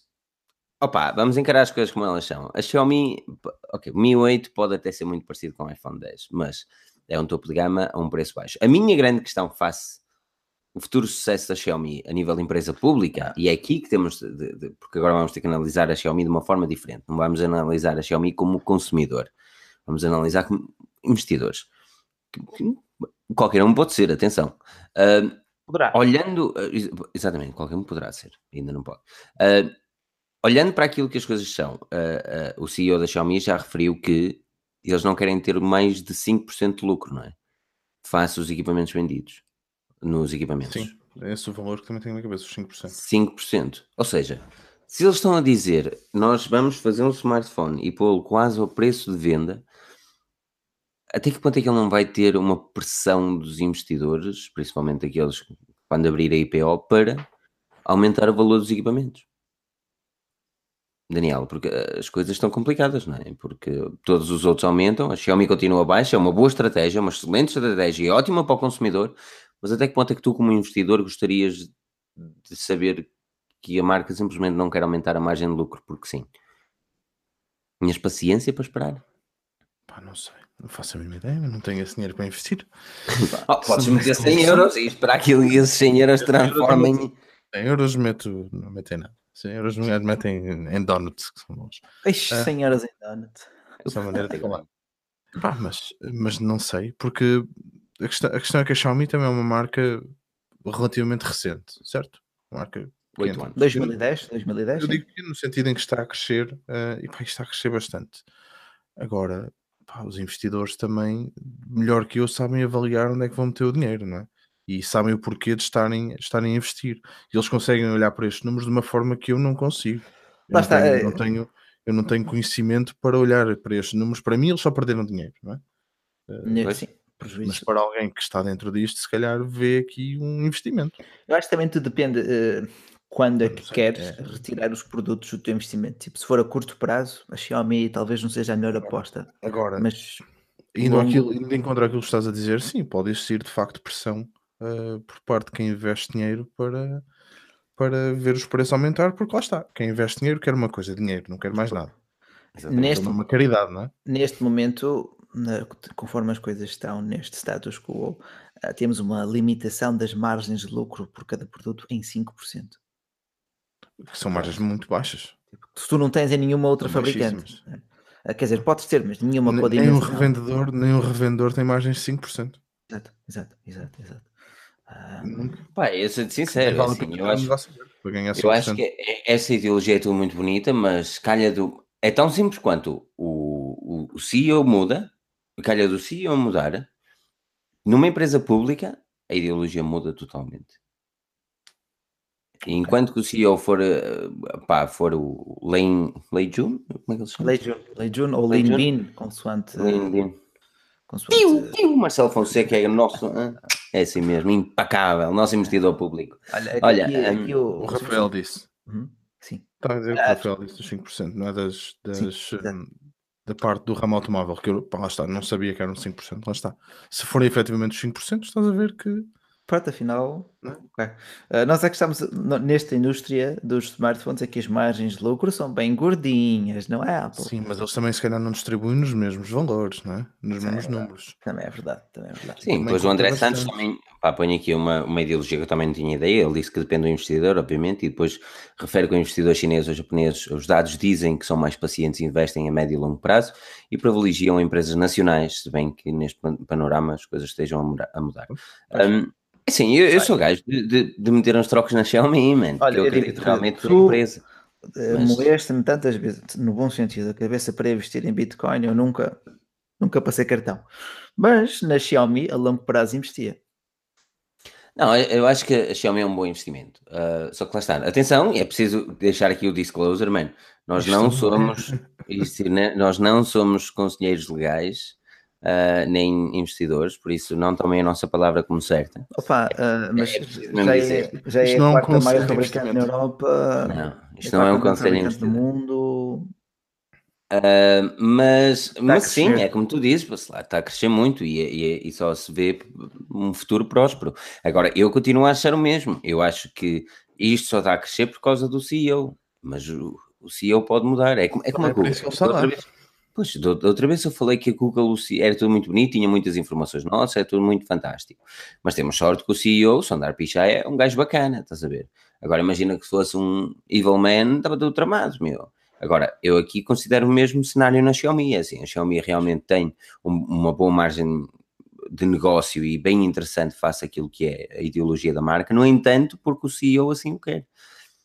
opa, vamos encarar as coisas como elas são. A Xiaomi, ok, o Mi 8 pode até ser muito parecido com o iPhone 10, mas é um topo de gama a um preço baixo. A minha grande questão face o futuro sucesso da Xiaomi a nível de empresa pública, e é aqui que temos, de, de, porque agora vamos ter que analisar a Xiaomi de uma forma diferente, não vamos analisar a Xiaomi como consumidor, vamos analisar como investidores. Qualquer um pode ser, atenção. Uh, poderá. Olhando, uh, exatamente, qualquer um poderá ser, ainda não pode. Uh, olhando para aquilo que as coisas são, o CEO da Xiaomi já referiu que eles não querem ter mais de 5% de lucro, não é? Face os equipamentos vendidos nos equipamentos. Sim, esse é o valor que também tenho na cabeça, os 5%. 5%. Ou seja, se eles estão a dizer nós vamos fazer um smartphone e pô-lo quase ao preço de venda, até que ponto é que ele não vai ter uma pressão dos investidores, principalmente aqueles quando abrir a IPO, para aumentar o valor dos equipamentos? Daniel, porque as coisas estão complicadas, não é? Porque todos os outros aumentam, a Xiaomi continua baixa, é uma boa estratégia, uma excelente estratégia e ótima para o consumidor, mas até que ponto é que tu, como investidor, gostarias de saber que a marca simplesmente não quer aumentar a margem de lucro porque sim? Tinhas paciência para esperar? Pá, não sei. Não faço a mínima ideia, não tenho esse dinheiro para investir. oh, (laughs) podes meter 100 euros e esperar que esses 100 euros transformem. 100 euros meto, não metem nada. 100 euros não metem em donuts, que são bons. Ixi, 100 euros em donuts. Essa é a maneira de (laughs) falar. Pá, mas, mas não sei, porque a questão, a questão é que a Xiaomi também é uma marca relativamente recente, certo? Uma marca 8 anos. 2010, 2010. Eu digo que no sentido em que está a crescer, uh, e pá, está a crescer bastante. Agora, pá, os investidores também, melhor que eu, sabem avaliar onde é que vão meter o dinheiro, não é? E sabem o porquê de estarem, estarem a investir. E eles conseguem olhar para estes números de uma forma que eu não consigo. Eu não, tenho, é... não tenho, eu não tenho conhecimento para olhar para estes números. Para mim, eles só perderam dinheiro, não é? Uh, Sim prejuízo. Mas para alguém que está dentro disto, se calhar vê aqui um investimento. Eu acho que também tudo depende uh, quando é que sei, queres é. retirar os produtos do teu investimento. Tipo, se for a curto prazo, a Xiaomi talvez não seja a melhor aposta. Agora, mas indo, longo... aquilo, indo encontrar aquilo que estás a dizer, sim, pode existir de facto pressão uh, por parte de quem investe dinheiro para, para ver os preços aumentar, porque lá está, quem investe dinheiro quer uma coisa, dinheiro, não quer mais nada. Neste, uma caridade, não é? Neste momento, conforme as coisas estão neste status quo, uh, temos uma limitação das margens de lucro por cada produto em 5%. Que são margens muito baixas. Tipo, se tu não tens em nenhuma outra são fabricante. Uh, quer dizer, podes ter, mas nenhuma pode nem um revendedor Nem um revendedor tem margens de 5%. Exato, exato, exato, exato. Pá, eu sou sincero, vale assim, eu, acho, eu acho que essa ideologia é tudo muito bonita, mas calha do. É tão simples quanto o, o, o CEO muda, calha do CEO mudar, numa empresa pública, a ideologia muda totalmente. Enquanto que o CEO for, eh, pá, for o Lane, Lei Jun, como é que ele se chama? Lei Jun, Lei Jun ou Lane Bean, consoante. Lane Bean. Consoante... Tio, tio Marcelo Fonseca é o nosso, é assim mesmo, impecável, nosso investidor público. Olha, aqui, Olha aqui, um, o, Rafael disse. Uhum, sim. Está a dizer que o Rafael disse dos 5%, não é das, das, sim, da parte do ramo automóvel, que eu, pá, lá está, não sabia que eram 5%, lá está. Se forem efetivamente os 5%, estás a ver que. Pronto, afinal, okay. uh, nós é que estamos nesta indústria dos smartphones, é que as margens de lucro são bem gordinhas, não é, Apple? Sim, mas eles também se calhar não distribuem nos mesmos valores, não é? Nos mesmos é números. Também é verdade, também é verdade. Sim, pois o André Santos também, pá, põe aqui uma, uma ideologia que eu também não tinha ideia, ele disse que depende do investidor, obviamente, e depois refere que o investidor chinês ou japonês, os dados dizem que são mais pacientes e investem a médio e longo prazo e privilegiam empresas nacionais, se bem que neste panorama as coisas estejam a mudar. Um, Sim, eu, eu sou gajo de, de, de, meter uns trocos na Xiaomi, man. Olha, eu, eu acredito realmente na empresa. Eh, mas... Molesta-me tantas vezes, no bom sentido, a cabeça para investir em Bitcoin, eu nunca, nunca passei cartão. Mas na Xiaomi, a longo prazo, investia. Não, eu acho que a Xiaomi é um bom investimento. Uh, só que lá está. Atenção, é preciso deixar aqui o disclosure, mano. Nós não somos, (laughs) né? nós não somos conselheiros legais uh, nem investidores, por isso não tomem a nossa palavra como certa. Opa, uh, mas é, já é, já é a é quarta maior fabricante na Europa. Não, isto é não é um conselho do mundo. Uh, mas, mas sim, é como tu dizes, lá, está a crescer muito e, e, e, só se vê um futuro próspero. Agora, eu continuo a achar o mesmo. Eu acho que isto só está a crescer por causa do CEO, mas o, o CEO pode mudar. É como, é como a Google. Pois, outra vez eu falei que a Google era tudo muito bonito, tinha muitas informações nossas, é tudo muito fantástico. Mas temos sorte que o CEO, o Sundar Pichai, é um gajo bacana, estás a ver? Agora imagina que se fosse um evil man, estava tudo tramado, meu. Agora, eu aqui considero o mesmo cenário na Xiaomi, é assim, a Xiaomi realmente tem um, uma boa margem de negócio e bem interessante face àquilo que é a ideologia da marca, no entanto, porque o CEO assim o quer.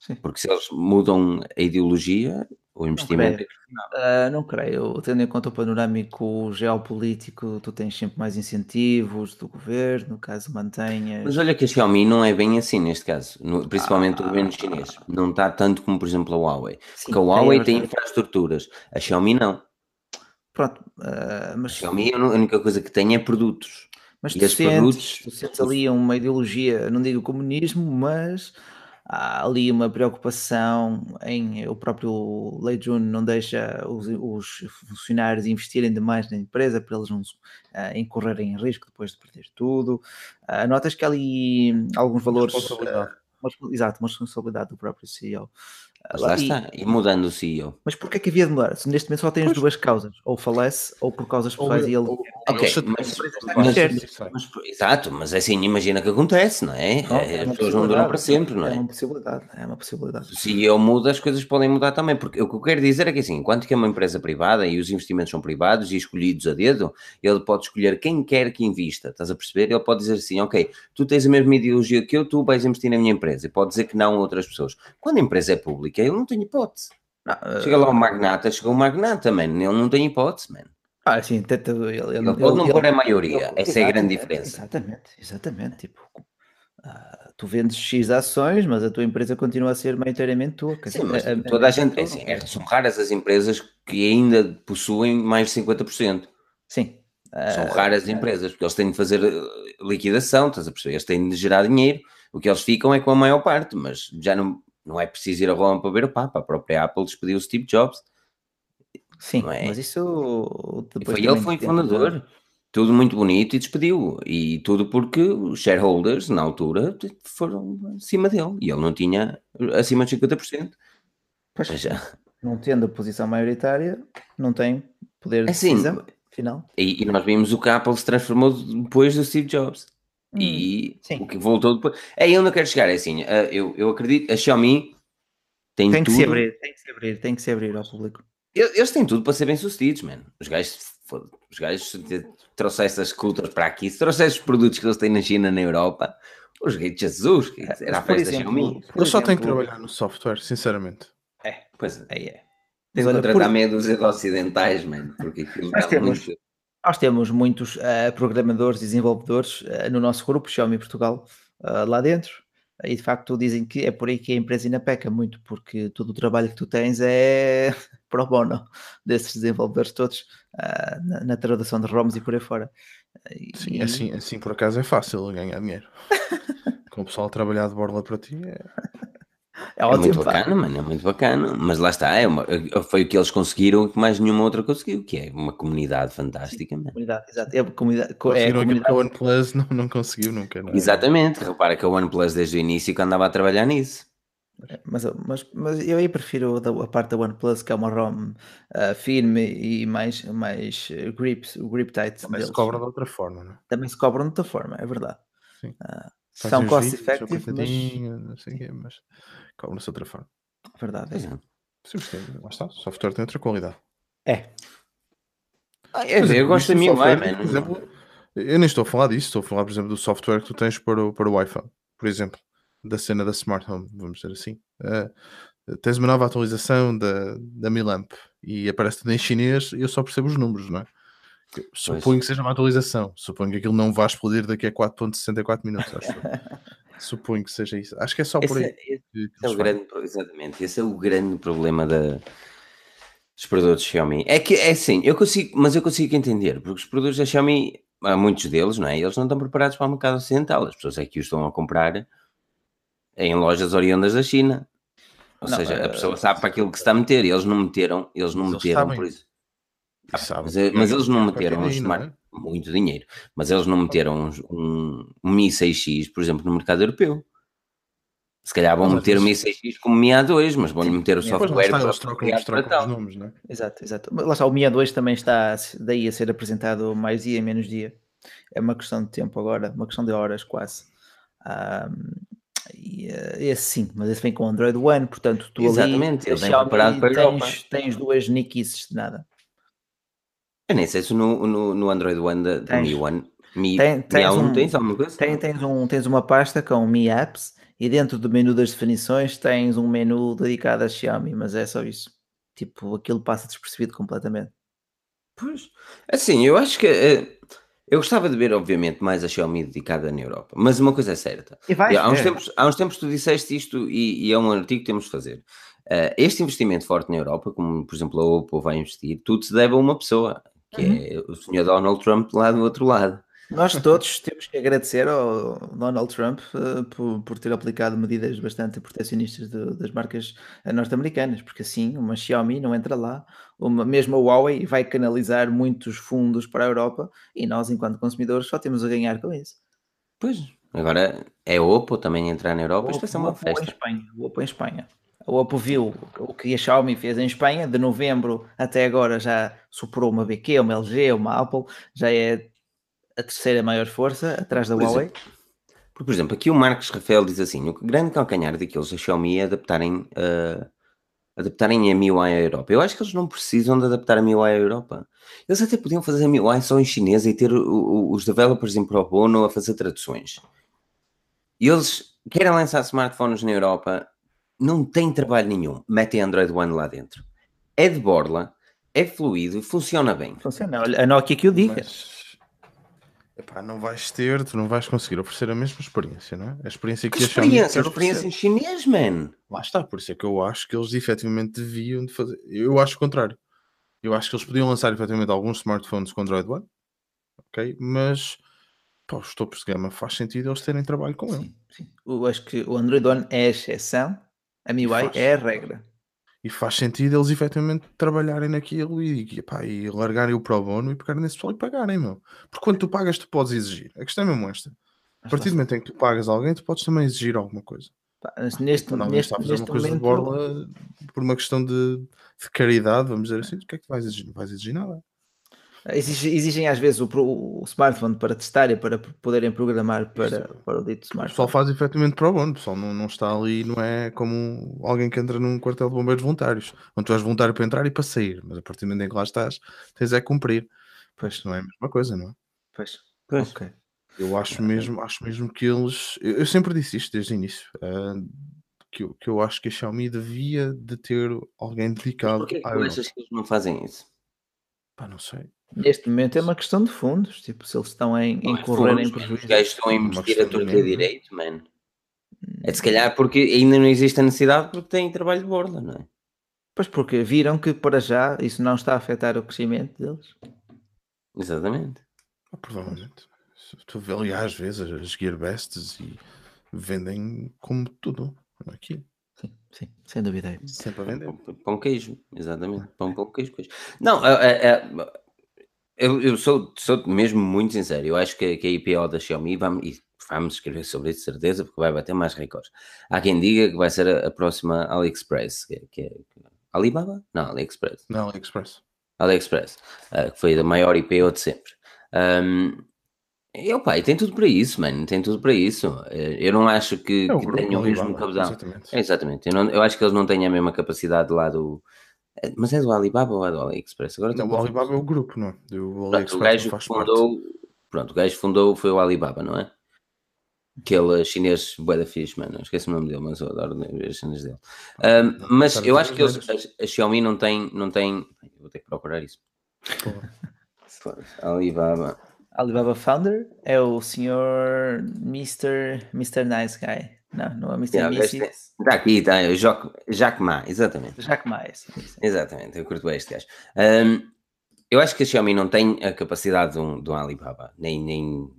Sim. Porque se eles mudam a ideologia, o investimento não creio. É uh, não creio. Tendo em conta o panorâmico geopolítico, tu tens sempre mais incentivos do governo, caso mantenhas. Mas olha que a Xiaomi não é bem assim neste caso, no, principalmente ah, o governo chinês. Não está tanto como, por exemplo, a Huawei. Sim, porque a Huawei tem, tem infraestruturas, a Xiaomi não. Pronto, uh, mas... Xiaomi a única coisa que tem é produtos. Mas tu, sentes, produtos... tu sentes ali uma ideologia, não digo comunismo, mas há ali uma preocupação em o próprio Lei Jun não deixa os, os, funcionários investirem demais na empresa para eles não uh, incorrerem em risco depois de perder tudo. Uh, notas que há ali alguns valores. Uh, uma, exato, uma responsabilidade do próprio CEO. Mas lá, está, e mudando o CEO. Mas porquê é que havia de mudar? Se neste momento só tens pois. duas causas, ou falece ou por causas pessoais ou, e ele. ok, mas, mas, mas, exato, mas é assim, imagina que acontece, não é? Não, é, é as pessoas não duram para sempre, não é? É uma possibilidade, é uma possibilidade. Se o CEO muda, as coisas podem mudar também, porque o que eu quero dizer é que assim, enquanto que é uma empresa privada e os investimentos são privados e escolhidos a dedo, ele pode escolher quem quer que invista, estás a perceber? Ele pode dizer assim, ok, tu tens a mesma ideologia que eu, tu vais investir na minha empresa, e pode dizer que não a outras pessoas. Quando a empresa é pública, ele não tem hipótese. Não, Chega lá o magnata, chegou o magnata, mano. Ele não tem hipótese, mano. Ah, sim, tenta, ele, ele, ele pode não pôr a maioria. Ele, Essa é a grande diferença. Exatamente, exatamente. Tipo, uh, tu vendes X ações, mas a tua empresa continua a ser maioritariamente tua. Sim, mas a, toda a, a gente. É, assim, é, são raras as empresas que ainda possuem mais de 50%. Sim. São raras as empresas, porque eles têm de fazer eh, liquidação, estás a perceber? Eles têm de gerar dinheiro. O que eles ficam é com a maior parte, mas já não não é preciso ir a Roma para ver o Papa, a própria Apple despediu o Steve Jobs. Sim, é? mas isso foi ele foi fundador. Tudo muito bonito e despediu. E tudo porque os shareholders, na altura, foram acima dele. E ele não tinha acima de 50%. Pois, já. Não tendo a posição maioritária, não tem poder de assim, decisão final. E, e, nós vimos o que a Apple se transformou depois do Steve Jobs. Hum, e sim. o que voltou depois. É eu não quero chegar, é assim, eh, eu, eu acredito, a Xiaomi tem, tem que tudo. se abrir, tem que se abrir, tem que se abrir ao público. Eles têm tudo para ser bem sucedidos, mano. Os gajos, os gajos trouxessem essas culturas para aqui, se trouxessem os produtos que eles têm na China, na Europa, os gays Jesus, era a festa da Xiaomi. Eles só têm que trabalhar no software, sinceramente. É, pois é. é. Tens de contratar por... meia dúzia de ocidentais, mano, porque aquilo temos, muito... Nós temos muitos uh, programadores e desenvolvedores uh, no nosso grupo, Xiaomi Portugal, uh, lá dentro, e de facto dizem que é por aí que a empresa ainda peca muito, porque todo o trabalho que tu tens é (laughs) pro bono desses desenvolvedores todos na, na, tradução de ROMs e por aí fora. Sim, e... assim, assim por acaso é fácil ganhar dinheiro. (laughs) Com o pessoal a trabalhar de borla para ti é... É, é muito bacana, mano, é muito bacana. Mas lá está, é uma, foi o que eles conseguiram que mais nenhuma outra conseguiu, que é uma comunidade fantástica, Sim, mano. Comunidade, exato. É a comunidade, conseguiram é a comunidade. que a OnePlus não, não conseguiu nunca. Não é? Exatamente, repara que a OnePlus desde o início que andava a trabalhar nisso. É, mas, mas, mas eu aí prefiro a, a parte da OnePlus, que é uma ROM uh, firme e mais, mais grips, o grip tight. Também deles. se cobram de outra forma, não é? Também se cobram de outra forma, é verdade. Sim. Uh, são cost effective, mas... Não sei quê, mas cobram-se de outra forma. Verdade, é. é. Sim, lá está. O software tem outra qualidade. É. Ah, é eu, eu gosto da minha Wi-Fi. Por exemplo, eu nem estou a falar disso, estou a falar, por exemplo, do software que tu tens para o, para o Wi-Fi, por exemplo, da cena da Smart Home, vamos dizer assim. Uh, tens uma nova atualização da, da Milamp e aparece tudo em chinês e eu só percebo os números, não é? Suponho pois. que seja uma atualização. Suponho que aquilo não vai explodir daqui a 4.64 minutos. Acho. (laughs) Suponho que seja isso. Acho que é só esse por aí. É, esse é o grande, exatamente. Esse é o grande problema da, dos produtos Xiaomi. É que é assim, eu consigo, mas eu consigo entender, porque os produtos da Xiaomi, há muitos deles, não é? Eles não estão preparados para o mercado ocidental. As pessoas é que os estão a comprar em lojas oriundas da China. Ou não, seja, a pessoa uh, sabe para aquilo que se está a meter. Eles não meteram, eles não meteram por isso. Ah, mas, é, mas, eles não meteram smart, é? muito dinheiro, mas eles não meteram um, um, um Mi 6X, por exemplo, no mercado europeu. Se calhar vão meter o Mi 6X como Mi A2, mas vão-lhe meter o software para eles trocam, eles trocam os nomes, não é? Exato, exato. Lá está, o Mi A2 também está daí a ser apresentado mais dia, menos dia. É uma questão de tempo agora, uma questão de horas quase. Um, e, uh, esse sim, mas esse vem com Android One, portanto tu Exatamente, ali, ele vem para tens, tens duas niquices de nada. Eu nem sei se no, no, no Android One da, do Mi One Mi, Tem, tens, Mi um, tens alguma coisa? Tem, tens, um, tens uma pasta com Mi Apps e dentro do menu das definições tens um menu dedicado a Xiaomi, mas é só isso. Tipo, aquilo passa despercebido completamente. Pois, assim, eu acho que uh, eu gostava de ver, obviamente, mais a Xiaomi dedicada na Europa, mas uma coisa é certa. há, uns tempos, há uns tempos tu disseste isto e, e, é um artigo que temos de fazer. Uh, este investimento forte na Europa, como por exemplo a Oppo vai investir, tudo se deve a uma pessoa, que uhum. é o senhor Donald Trump lá do outro lado. Nós todos (laughs) temos que agradecer ao Donald Trump uh, por, por, ter aplicado medidas bastante protecionistas de, das marcas eh, norte-americanas, porque assim uma Xiaomi não entra lá, uma, mesmo a Huawei vai canalizar muitos fundos para a Europa e nós, enquanto consumidores, só temos a ganhar com isso. Pois, agora é Oppo também entrar na Europa, isto vai ser uma Oppo festa. Em Espanha, o Oppo em Espanha. Oppo viu o que a Xiaomi fez em Espanha, de novembro até agora já superou uma BQ, uma LG, uma Apple, já é a terceira maior força, atrás da por Huawei? Exemplo, por exemplo, aqui o Marcos Rafael diz assim: o grande calcanhar daqueles da Xiaomi é adaptarem, uh, adaptarem a MIUI à Europa. Eu acho que eles não precisam de adaptar a MIUI à Europa. Eles até podiam fazer a MIUI só em chinês e ter o, o, os developers em pro bono a fazer traduções. E eles querem lançar smartphones na Europa, não tem trabalho nenhum. Metem Android One lá dentro. É de borla, é fluido e funciona bem. Funciona. Olha, a Nokia que o diga. Mas... Epá, não vais ter, tu não vais conseguir oferecer a mesma experiência, não é? A experiência que, que experiência, a experiência em chinês, man. Lá está, por isso é que eu acho que eles efetivamente deviam de fazer. Eu acho o contrário. Eu acho que eles podiam lançar efetivamente alguns smartphones com Android One, ok? Mas para os topos de gama faz sentido eles terem trabalho com sim, ele. Sim. Eu acho que o Android One é a exceção, a MIUI é a regra e faz sentido eles efetivamente trabalharem naquilo e, e, e largarem o pro bono e pegarem nesse pessoal e pagarem, meu. Porque quando tu pagas, tu podes exigir. A questão é mesmo esta. A partir do momento em que tu pagas alguém, tu podes também exigir alguma coisa. Pá, neste, Quando neste, está a fazer uma coisa momento... de borla por uma questão de, de, caridade, vamos dizer assim, o que é que tu vais exigir? Não vais exigir nada. Exigem, às vezes o, o, smartphone para testar e para poderem programar para, para o dito smartphone. O pessoal faz efetivamente para o bono, o pessoal não, não está ali, não é como alguém que entra num quartel de bombeiros voluntários, onde tu és voluntário para entrar e para sair, mas a partir do momento em que lá estás, tens é cumprir. Pois não é a mesma coisa, não é? Pois, pois. Okay. Eu acho mesmo, acho mesmo que eles. Eu, eu sempre disse isto desde o início. Uh, que, eu, que eu acho que a Xiaomi devia de ter alguém dedicado. Mas porquê que achas que eles não fazem isso? Pá, não sei. Neste momento é uma questão de fundos, tipo, se eles estão em, em correr em prejuízo. Os gajos estão a investir a torta direito, mano. É de se calhar porque ainda não existe a necessidade porque têm trabalho de borda, não é? Pois porque viram que para já isso não está a afetar o crescimento deles. Exatamente. Ah, provavelmente. Tu vê ali às vezes as Gearbests e vendem como tudo aqui. Sim, sim, sem dúvida. Sempre a vender. Pão, pão queijo, exatamente. Pão com queijo, queijo. Não, é, é, eu, eu sou, sou mesmo muito sincero. Eu acho que, que a IPO da Xiaomi, vamos, e vamos escrever sobre isso, certeza, porque vai bater mais recordes. Há quem diga que vai ser a, a próxima AliExpress, que, que é Alibaba? Não, AliExpress. Não, AliExpress. AliExpress, uh, que foi a maior IPO de sempre. Um, eu, pai, tem tudo para isso, mano, tem tudo para isso. Eh, eu não acho que, é que tenham o mesmo capital. Exatamente. É, exatamente. Eu, não, eu acho que eles não têm a mesma capacidade lá do, é, mas é do Alibaba ou é do AliExpress? Agora não, o Alibaba é o grupo, não é? O, pronto, o gajo faz fundou, parte. Pronto, o gajo fundou foi o Alibaba, não é? Aquele chinês bué da fixe, mano. Esqueci o nome dele, mas eu adoro ver as cenas dele. Um, mas eu acho que eles, a, a, Xiaomi não tem, não tem. Vou ter que procurar isso. (laughs) Alibaba. Alibaba Founder é o senhor Mr. Mr. Nice Guy. Não, não é Mr. Yeah, Está aqui, está. É Jacques Ma, exatamente. Jacques Ma, sim, sim. Exatamente, eu curto bem este gajo. Um, eu acho que a Xiaomi não tem a capacidade de um, de um Alibaba, nem, nem,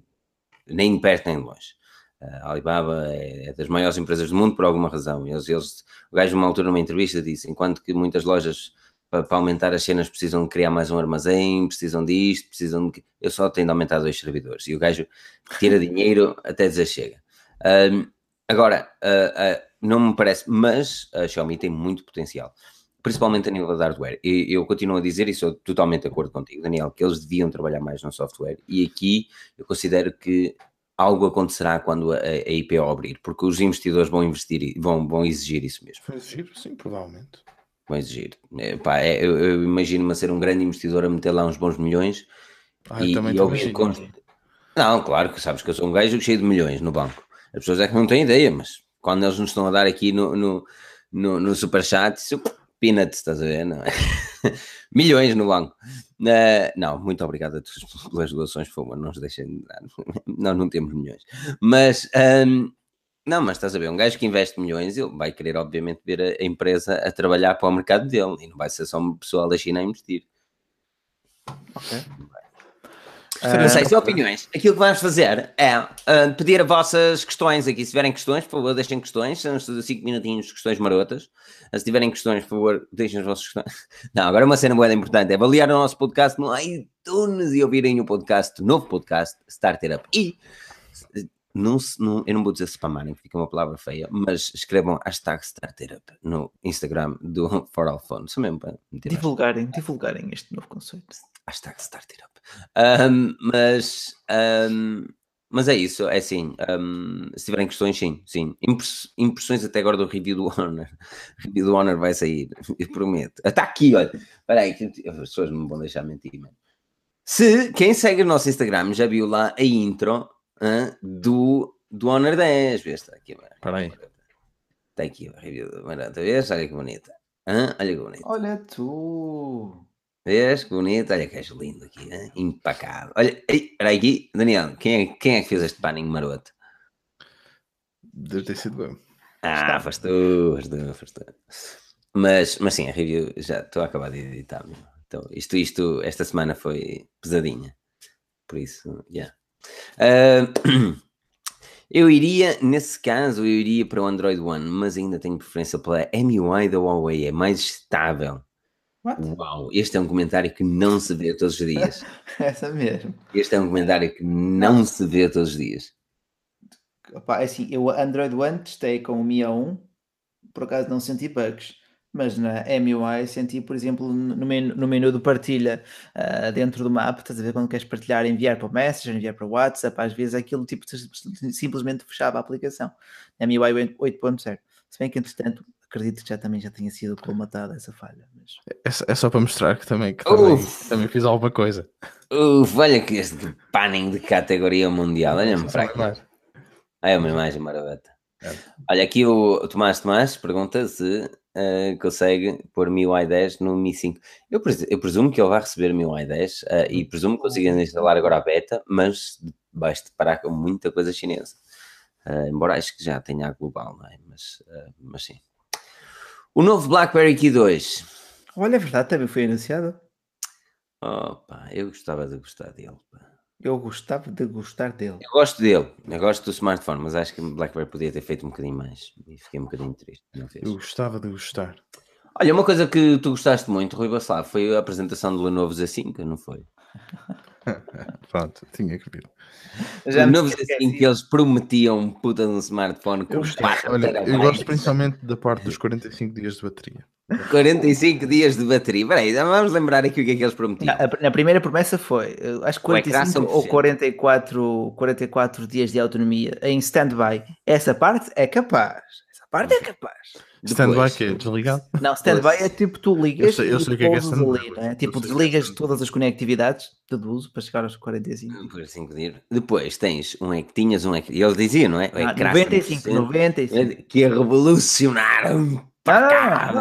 nem perto nem longe. A Alibaba é, é, das maiores empresas do mundo por alguma razão. Eles, eles, o gajo, numa altura, numa entrevista, disse: enquanto que muitas lojas para, para, aumentar as cenas precisam de criar mais um armazém, precisam disto, precisam de. Eu só tenho de aumentar dois servidores. E o gajo tira dinheiro até dizer chega. Um, Agora, uh, uh, não me parece, mas a Xiaomi tem muito potencial, principalmente a nível de hardware. E eu continuo a dizer, e sou totalmente de acordo contigo, Daniel, que eles deviam trabalhar mais no software. E aqui eu considero que algo acontecerá quando a, a IPO abrir, porque os investidores vão investir, vão, vão exigir isso mesmo. Vão exigir, sim, provavelmente. Vão exigir. É, pá, é, eu, eu imagino-me a ser um grande investidor a meter lá uns bons milhões. Ah, e, também e ouvir const... Não, claro que sabes que eu sou um gajo cheio de milhões no banco. As pessoas é que não têm ideia, mas quando eles nos estão a dar aqui no, no, no, no superchat, isso, peanuts, estás a ver? Não é? (laughs) milhões no banco. Uh, não, muito obrigado a todos pelas doações, por não nos deixem dar. (laughs) Nós não temos milhões. Mas, um, não, mas estás a ver, um gajo que investe milhões, ele vai querer, obviamente, ver a empresa a trabalhar para o mercado dele e não vai ser só uma pessoa da China a investir. Ok. Não sei, se opiniões. Aquilo que vamos fazer é uh, pedir as vossas questões aqui. Se tiverem questões, por favor, deixem questões. São 5 minutinhos de questões marotas. Se tiverem questões, por favor, deixem as vossas questões. (laughs) Não, agora uma cena boa importante é avaliar o nosso podcast no iTunes e ouvirem o podcast, o novo podcast, Starter Up. E não, não, eu não vou dizer spamarem, porque fica uma palavra feia, mas escrevam hashtag StarterUp no Instagram do (laughs) For All Phone. Só mesmo para divulgarem, divulgarem este novo conceito. Hashtag StarterUp. Um, mas, um, mas é isso, é assim. Um, se tiverem questões, sim, sim. Impressões até agora do review do Honor. (laughs) Review do Honor vai sair, (laughs) eu prometo. Está aqui, olha. Espera aí, as pessoas não me vão deixar mentir, mano. Se quem segue o nosso Instagram já viu lá a intro uh, do, do Honor 10. Vê, está aqui, mano. Espera aí. Está aqui a review do Honor 10. Olha que bonita. Olha que bonita. Olha tu. Vês que bonito? Olha que és lindo aqui, hein? impecável. Olha, espera aqui, Daniel, quem é, quem é que fez este paninho maroto? Deve ter sido eu. Ah, faz tu, faz tu, faz tu. Mas, mas sim, a review já estou a acabar de editar. Então, isto, isto, esta semana foi pesadinha. Por isso, já. Yeah. Uh, (clears throat) eu iria, nesse caso, eu iria para o Android One, mas ainda tenho preferência pela MUI da Huawei, é mais estável What? Uau, este é um comentário que não se vê todos os dias. (laughs) Essa mesmo. Este é um comentário que não se vê todos os dias. Opa, é assim, eu Android One testei com o Mi A1, por acaso não senti bugs, mas na MUI senti, por exemplo, no menu, no menu de partilha uh, dentro do mapa, estás a ver quando queres partilhar, enviar para o Messenger, enviar para o WhatsApp, às vezes aquilo tipo simplesmente fechava a aplicação. Na MUI 8.0. Se bem que, entretanto, acredito que já também já tenha sido colmatada essa falha. Mas... É, é, só para mostrar que também, que também, também fiz alguma coisa. Uf, olha que este panning de categoria mundial, olha-me para aqui. É uma imagem maravilhosa. É. Olha aqui o Tomás Tomás pergunta se uh, consegue pôr MIUI 10 no Mi 5. Eu, eu, presumo que ele vai receber MIUI 10 uh, e presumo que consiga instalar agora a beta, mas vais parar com muita coisa chinesa. Uh, embora acho que já tenha a global, não é? Mas, mas sim. O novo BlackBerry Key 2. Olha, é verdade, também foi anunciado. Opa, eu gostava de gostar dele. Pá. Eu gostava de gostar dele. Eu gosto dele, eu gosto do smartphone, mas acho que o BlackBerry podia ter feito um bocadinho mais. E fiquei um bocadinho triste. Eu gostava de gostar. Olha, uma coisa que tu gostaste muito, Rui Bacelar, foi a apresentação do Lenovo Z5, não foi? (laughs) (laughs) Pronto, tinha que vir. Já o novo assim que eles prometiam um puta de um smartphone com eu, olha, eu gosto principalmente da parte dos 45 dias de bateria. 45 dias de bateria. Peraí, vamos lembrar aqui o que é que eles prometiam. Na, na primeira promessa foi, acho que 45 ou 44, 44 dias de autonomia em stand-by. Essa parte é capaz. Essa parte é capaz. Stand-by que é desligado? Não, stand-by é tipo tu ligas eu sei, eu sei o que é, que é ali, é? Tipo, desligas todas as conectividades de uso para chegar aos 45. 45 dias. Depois tens um é que tinhas um é que ele dizia, não é? Ah, 95, 95. Que revolucionaram ah,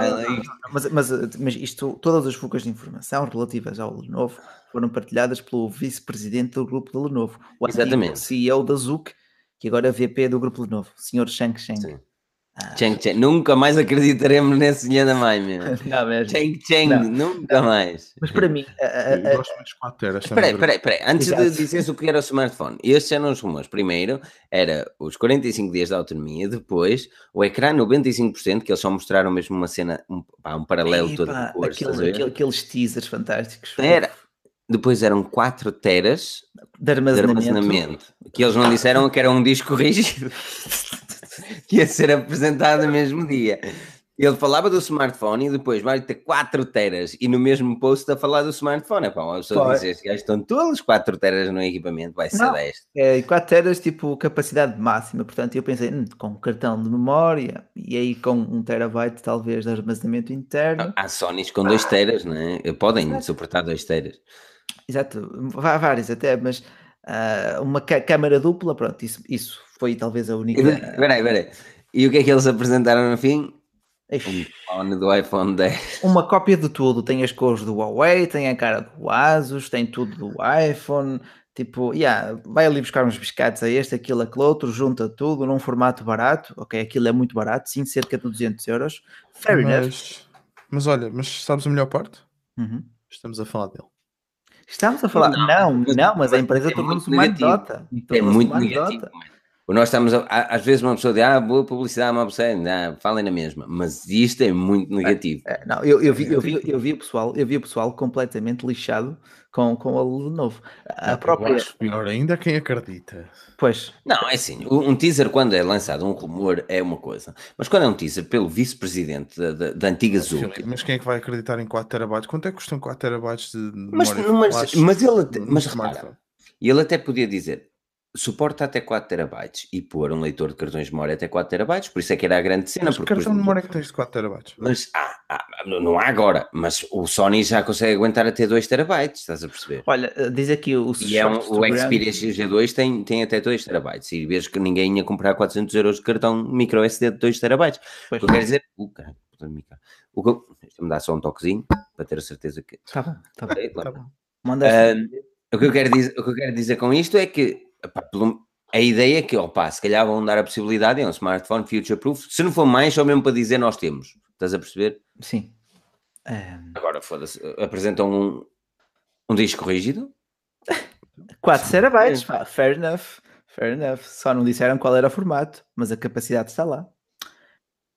mas, mas, mas isto, todas as fugas de informação relativas ao Lenovo foram partilhadas pelo vice-presidente do grupo de Lenovo, o Exatamente. CEO da ZUC, que agora é VP do grupo Lenovo, o Sr. Shang Sheng. Sim. Cheng Cheng, nunca mais acreditaremos nesse dinheiro da mãe, meu. Não. Cheng Cheng, nunca não. mais. Mas para mim, eu gosto muito de 4 teras. Espera aí, espera. Antes Exato. de dizeres o que era o smartphone, estes eram os rumores. Primeiro era os 45 dias de autonomia, depois o ecrã 95%, que eles só mostraram mesmo uma cena, um, pá, um paralelo Ei, todo pá, de cores. Aquele, aquele, aqueles teasers fantásticos. Era, depois eram 4 teras de armazenamento. de armazenamento. Que eles não disseram que era um disco rígido. (laughs) (laughs) que ia ser apresentado no mesmo dia. Ele falava do smartphone e depois vai ter 4 teras e no mesmo post a falar do smartphone. Pá, uma pessoa diz, estes gajos estão todos 4 teras no equipamento, vai ser 10. É, 4 teras tipo capacidade máxima, portanto eu pensei, hum, com cartão de memória e aí com 1 terabyte talvez de armazenamento interno. Há Sonys com 2 teras, não é? Podem Exato. suportar 2 teras. Exato, há vários até, mas uh, uma câmara dupla, pronto, isso, isso foi talvez a única... Peraí, peraí. E o que é que eles apresentaram no fim? Um clone do iPhone 10. Uma cópia de tudo. Tem as cores do Huawei, tem a cara do Asus, tem tudo do iPhone. Tipo, yeah, vai ali buscar uns biscates a este, aquilo, aquele outro, junta tudo num formato barato. Ok, aquilo é muito barato, sim, cerca de 200 euros. Fair mas, enough. Mas olha, mas sabes a melhor parte? Uhum. Estamos a falar dele. Estamos a falar, não, não, mas, não, mas a empresa é tornou-se uma anedota. É muito negativo. Nós estamos, a, às vezes, uma pessoa diz, ah, boa publicidade, uma ah, falem na mesma, mas isto é muito negativo. É, é, não, eu, eu, vi, eu, vi, (laughs) eu, vi o pessoal, eu vi o pessoal completamente lixado com, com o novo. A não, própria... Eu acho pior ainda quem acredita. Pois. Não, é assim, um teaser quando é lançado, um rumor é uma coisa, mas quando é um teaser pelo vice-presidente da, da, da, antiga Zoom... Mas quem é que vai acreditar em 4 terabytes? Quanto é que custam 4 terabytes de memória? Mas, mas, mas ele, mas repara, ele até podia dizer, suporta até 4 terabytes e pôr um leitor de cartões de memória até 4 terabytes, por isso é que era a grande cena. Mas porque, cartão de memória que tens de 4 terabytes? Mas ah, ah, não há agora, mas o Sony já consegue aguentar até 2 terabytes, estás a perceber? Olha, eh, diz aqui o E é um, o Xperia G2 tem, tem até 2 terabytes e vês que ninguém ia comprar 400 euros de cartão micro SD de 2 terabytes. Pois o que eu quero dizer... Uh, caralho, o que eu... Deixa-me dar só um toquezinho para ter a certeza que... Tá bom, tá bom. Tá bom. Manda uh, o, que eu quero dizer, o que eu quero dizer com isto é que a ideia é que, opa, se calhar vão dar a possibilidade, é um smartphone future-proof, se não for mais, só mesmo para dizer nós temos. Estás a perceber? Sim. Um... Agora, foda-se, apresentam um, um disco rígido? (laughs) 4 terabytes, pá, fair enough, fair enough. Só não disseram qual era o formato, mas a capacidade está lá.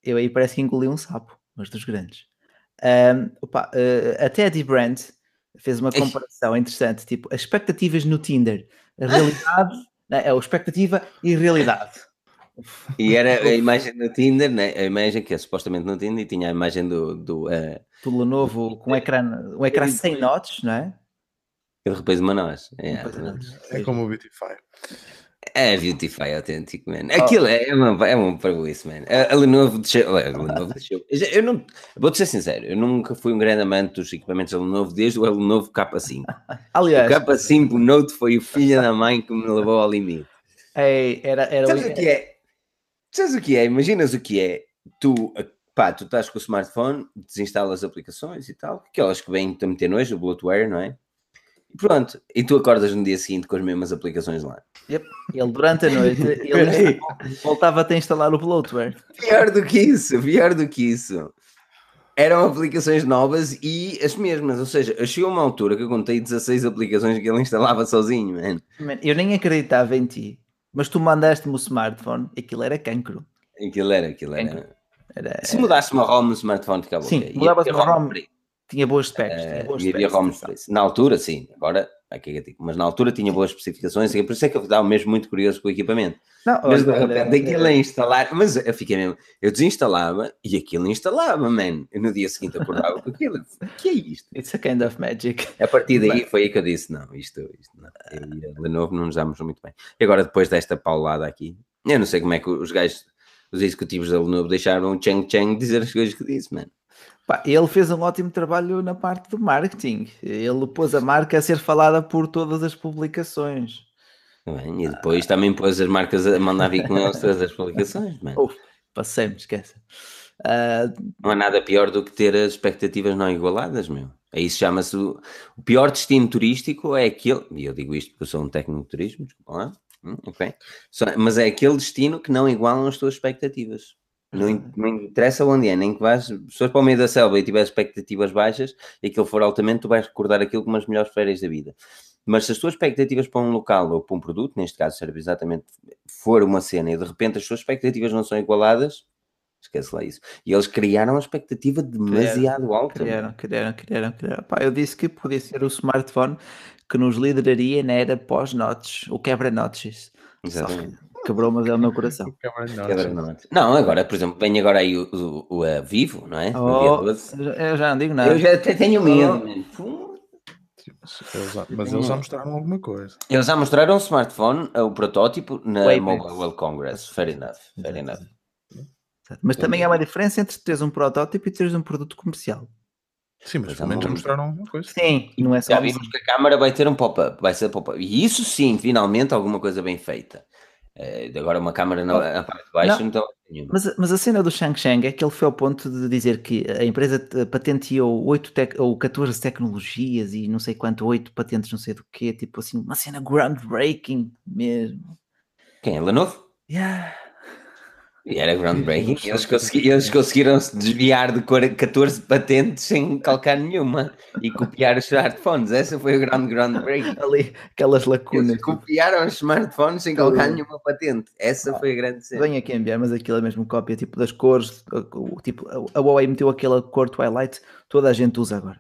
Eu aí parece que engoli um sapo, mas dos grandes. Um, opa, uh, até a D-Brand fez uma comparação interessante, tipo, as expectativas no Tinder, a realidade né? É a expectativa e realidade. E era a imagem do Tinder, né? a imagem que é supostamente no Tinder, e tinha a imagem do. Do, uh, do Lenovo com um ecrã, um ecrã sem notes, não é? E depois uma nós. É, é como o Beautify. É Beautify autêntico, man. Aquilo oh. é, uma, é uma parboice, man. A, a Lenovo deixou. A Lenovo (laughs) deixou. Eu não. Vou-te ser sincero, eu nunca fui um grande amante dos equipamentos da Lenovo desde o Lenovo K5. (laughs) Aliás. O K5 Note foi o filho da mãe que me levou ao limite. É, era, era Sabes o que é? Sabes o que é? Imaginas o que é? Tu, pá, tu estás com o smartphone, desinstalas aplicações e tal, aquelas que vêm a meter nojo, o bloatware, não é? E pronto, e tu acordas no dia seguinte com as mesmas aplicações lá. Yep. Ele durante a noite (laughs) ele voltava a instalar o bloatware. Pior do que isso, pior do que isso. Eram aplicações novas e as mesmas, ou seja, chegou uma altura que eu contei 16 aplicações que ele instalava sozinho, man. man eu nem acreditava em ti, mas tu mandaste-me o smartphone, aquilo era cancro. Aquilo era, aquilo era. era... Se mudasse uma ROM no smartphone, ficava Sim, mudavas uma ROM, tinha boas specs. Uh, boas e havia. Na altura, sim. Agora, aqui é mas na altura tinha boas especificações e por isso é que eu estava mesmo muito curioso com o equipamento. Não, mas de repente aquilo a instalar, mas eu fiquei mesmo, eu desinstalava e aquilo instalava, man. Eu no dia seguinte acordava com aquilo. O que é isto? It's a kind of magic. A partir daí foi aí que eu disse: não, isto, isto não. Eu e Lenovo não nos damos muito bem. E agora, depois desta paulada aqui, eu não sei como é que os gajos, os executivos da Lenovo deixaram o Cheng Cheng dizer as coisas que disse, mano. Ele fez um ótimo trabalho na parte do marketing. Ele pôs a marca a ser falada por todas as publicações. Bem, e depois ah. também pôs as marcas a mandar vir com eles todas as publicações. Mano. Uf, passei-me, esquece. Uh... Não há nada pior do que ter as expectativas não igualadas, meu. É isso chama-se o... o pior destino turístico é aquele, e eu digo isto porque eu sou um técnico de turismo, desculpa lá, hum, ok? Mas é aquele destino que não igualam as tuas expectativas. Não, não, interessa onde é, nem que vais, se fores para o meio da selva e tiveres expectativas baixas e aquilo for altamente, tu vais recordar aquilo como as melhores férias da vida. Mas se as tuas expectativas para um local ou para um produto, neste caso serve exatamente, for uma cena e de repente as tuas expectativas não são igualadas, esquece lá isso. E eles criaram uma expectativa demasiado criaram, alta. Criaram, criaram, criaram, criaram. Pá, eu disse que podia ser o smartphone que nos lideraria na era pós-notches, o quebra-notches. Exatamente. Quebrou, mas é o meu (laughs) coração. Não, agora, por exemplo, vem agora aí o, o, o uh, Vivo, não é? Oh, eu já não digo nada. Eu já até tenho medo, oh. mas eles já mostraram alguma coisa. Eles já mostraram um smartphone, o protótipo, na Wait, Mobile World Congress. Fair enough, fair enough. Mas também há uma diferença entre teres um protótipo e teres um produto comercial. Sim, mas pelo menos já mostraram alguma coisa. Sim, não é só. Já vimos que a câmara vai ter um pop-up, vai ser pop-up. E isso sim, finalmente, alguma coisa bem feita. Uh, agora uma câmara na, na, parte de baixo, não, então. Mas, mas a cena do Shang Shang é que ele foi ao ponto de dizer que a empresa patenteou 8 tec, ou 14 tecnologias e não sei quanto, 8 patentes, não sei do que, tipo assim, uma cena groundbreaking mesmo. Quem? é Lenovo? Yeah. E era groundbreaking. Eles, consegui, eles conseguiram se desviar de 14 patentes sem calcar nenhuma e copiar os smartphones. Essa foi o grande groundbreaking. Ali, aquelas lacunas. Eles copiaram os smartphones sem calcar nenhuma patente. Essa foi a grande cena. Venho aqui enviar, mas aquilo é mesmo cópia, tipo das cores. Tipo, a Huawei meteu aquela cor Twilight, toda a gente usa agora.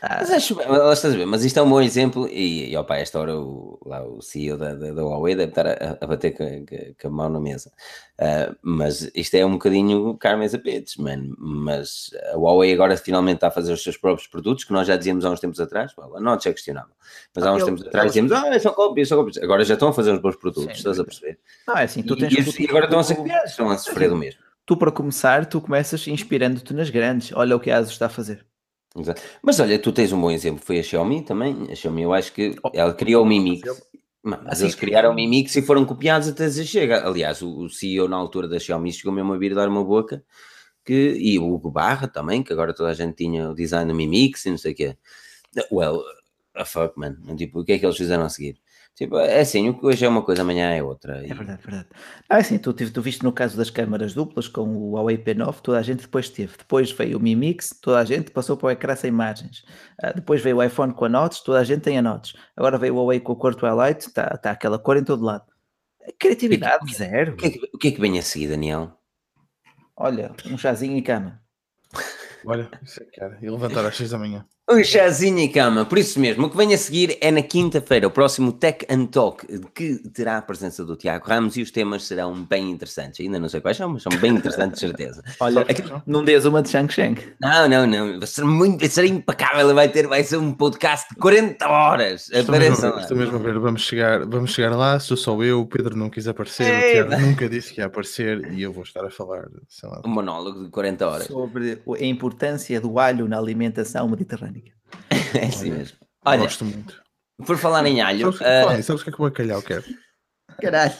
Ah. Mas acho mas, estás a ver, mas isto é um bom exemplo e, e opa, a esta hora o, lá, o CEO da, da, da Huawei deve estar a, a bater com, com, a mão na mesa. Uh, mas isto é um bocadinho Carmen Zapetes, man. Mas a Huawei agora finalmente está a fazer os seus próprios produtos, que nós já dizíamos há uns tempos atrás, well, nota é questionável. Mas há uns tempos atrás dizíamos, ah, são cópias, são cópias. Agora já estão a fazer os bons produtos, Sim, estás a perceber? Não, é assim, tu tens e, e agora estão a ser copiados, estão a sofrer do mesmo. Tu, para começar, tu começas inspirando-te nas grandes. Olha o que a ASUS está a fazer. Exato. Mas olha, tu tens um bom exemplo, foi a Xiaomi também. A Xiaomi, eu acho que oh, ela criou o Mi Mix. Mas assim, eles criaram o Mi Mix e foram copiados até dizer chega. Aliás, o, o, CEO na altura da Xiaomi chegou mesmo a vir dar uma boca. Que, e o Hugo Barra também, que agora toda a gente tinha o design do Mi Mix e não sei o quê. Well, a fuck, man. Tipo, o que é que eles fizeram a seguir? Tipo, é assim, o que hoje é uma coisa, amanhã é outra. E... É verdade, verdade. Ah, sim, tu, tu viste no caso das câmaras duplas com o Huawei P9, toda a gente depois teve. Depois veio o Mi Mix, toda a gente passou para o ecrã sem imagens. Ah, depois veio o iPhone com a Notes, toda a gente tem a Notes. Agora veio o Huawei com a cor Twilight, está tá aquela cor em todo lado. Criatividade, o que, zero. O que, é que, o que é que vem a seguir, Daniel? Olha, um chazinho e cama. Olha, isso é cara. E levantar às 6 da manhã. Um chazinho e cama, por isso mesmo. O que vem a seguir é na quinta-feira, o próximo Tech and Talk, que terá a presença do Tiago Ramos e os temas serão bem interessantes. Ainda não sei quais são, mas são bem interessantes, de certeza. (laughs) Olha, Aqui... não dês uma de Shang Shang. Não, não, não. Vai ser muito, vai ser impecável. Vai, ter, vai ser um podcast de 40 horas. Estou mesmo, a, estou mesmo a ver. Vamos chegar, vamos chegar lá. Sou só eu, o Pedro não quis aparecer, o Tiago nunca disse que ia aparecer e eu vou estar a falar. Sei lá. Um monólogo de 40 horas. Sobre a importância do alho na alimentação mediterrânea. (laughs) é assim mesmo. Olha, gosto muito. Por falar em alho. Sabes, uh... sabes o que é que o bacalhau quer? Caralho.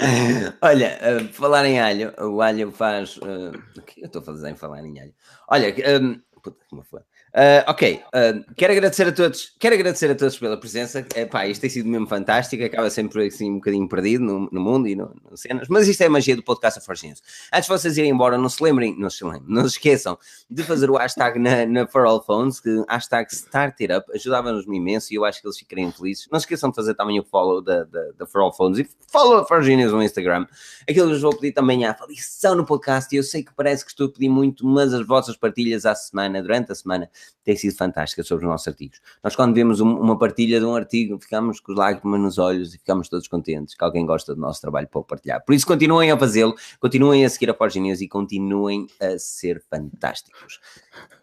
(laughs) Olha, uh, falar em alho, o alho faz. Uh, o que eu estou a fazer em falar em alho? Olha, um, puta, como foi? Uh, ok, uh, quero agradecer a todos, quero agradecer a todos pela presença. Epá, isto tem sido mesmo fantástico, acaba sempre assim um bocadinho perdido no, no mundo e no, cenas, mas isto é a magia do podcast of Forginhos. Antes de vocês irem embora, não se lembrem, não se lembrem, não se esqueçam de fazer o hashtag na, na For All Phones, que hashtag Start It Up, ajudava-nos imenso e eu acho que eles ficariam felizes. Não se esqueçam de fazer também o follow da, da, da For All Phones e follow a Forginhos no Instagram. Aquilo que vos vou pedir também a avaliação no podcast e eu sei que parece que estou a pedir muito, mas as vossas partilhas à semana, durante a semana, tem sido fantástica sobre os nossos artigos. Nós, quando vemos um, uma partilha de um artigo, ficamos com os lágrimas nos olhos e ficamos todos contentes que alguém gosta do nosso trabalho para o partilhar. Por isso, continuem a fazê-lo, continuem a seguir a Forge News e continuem a ser fantásticos.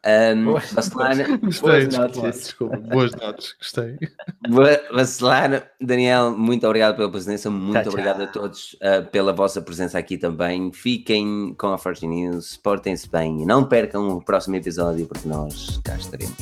Um, boas, Vacelar, (laughs) gostei, boas desculpa, boas notas, gostei. Daniel, muito obrigado pela presença, muito tchau, obrigado a todos uh, pela vossa presença aqui também. Fiquem com a Forge News, portem-se bem e não percam o próximo episódio porque nós cá estaremos.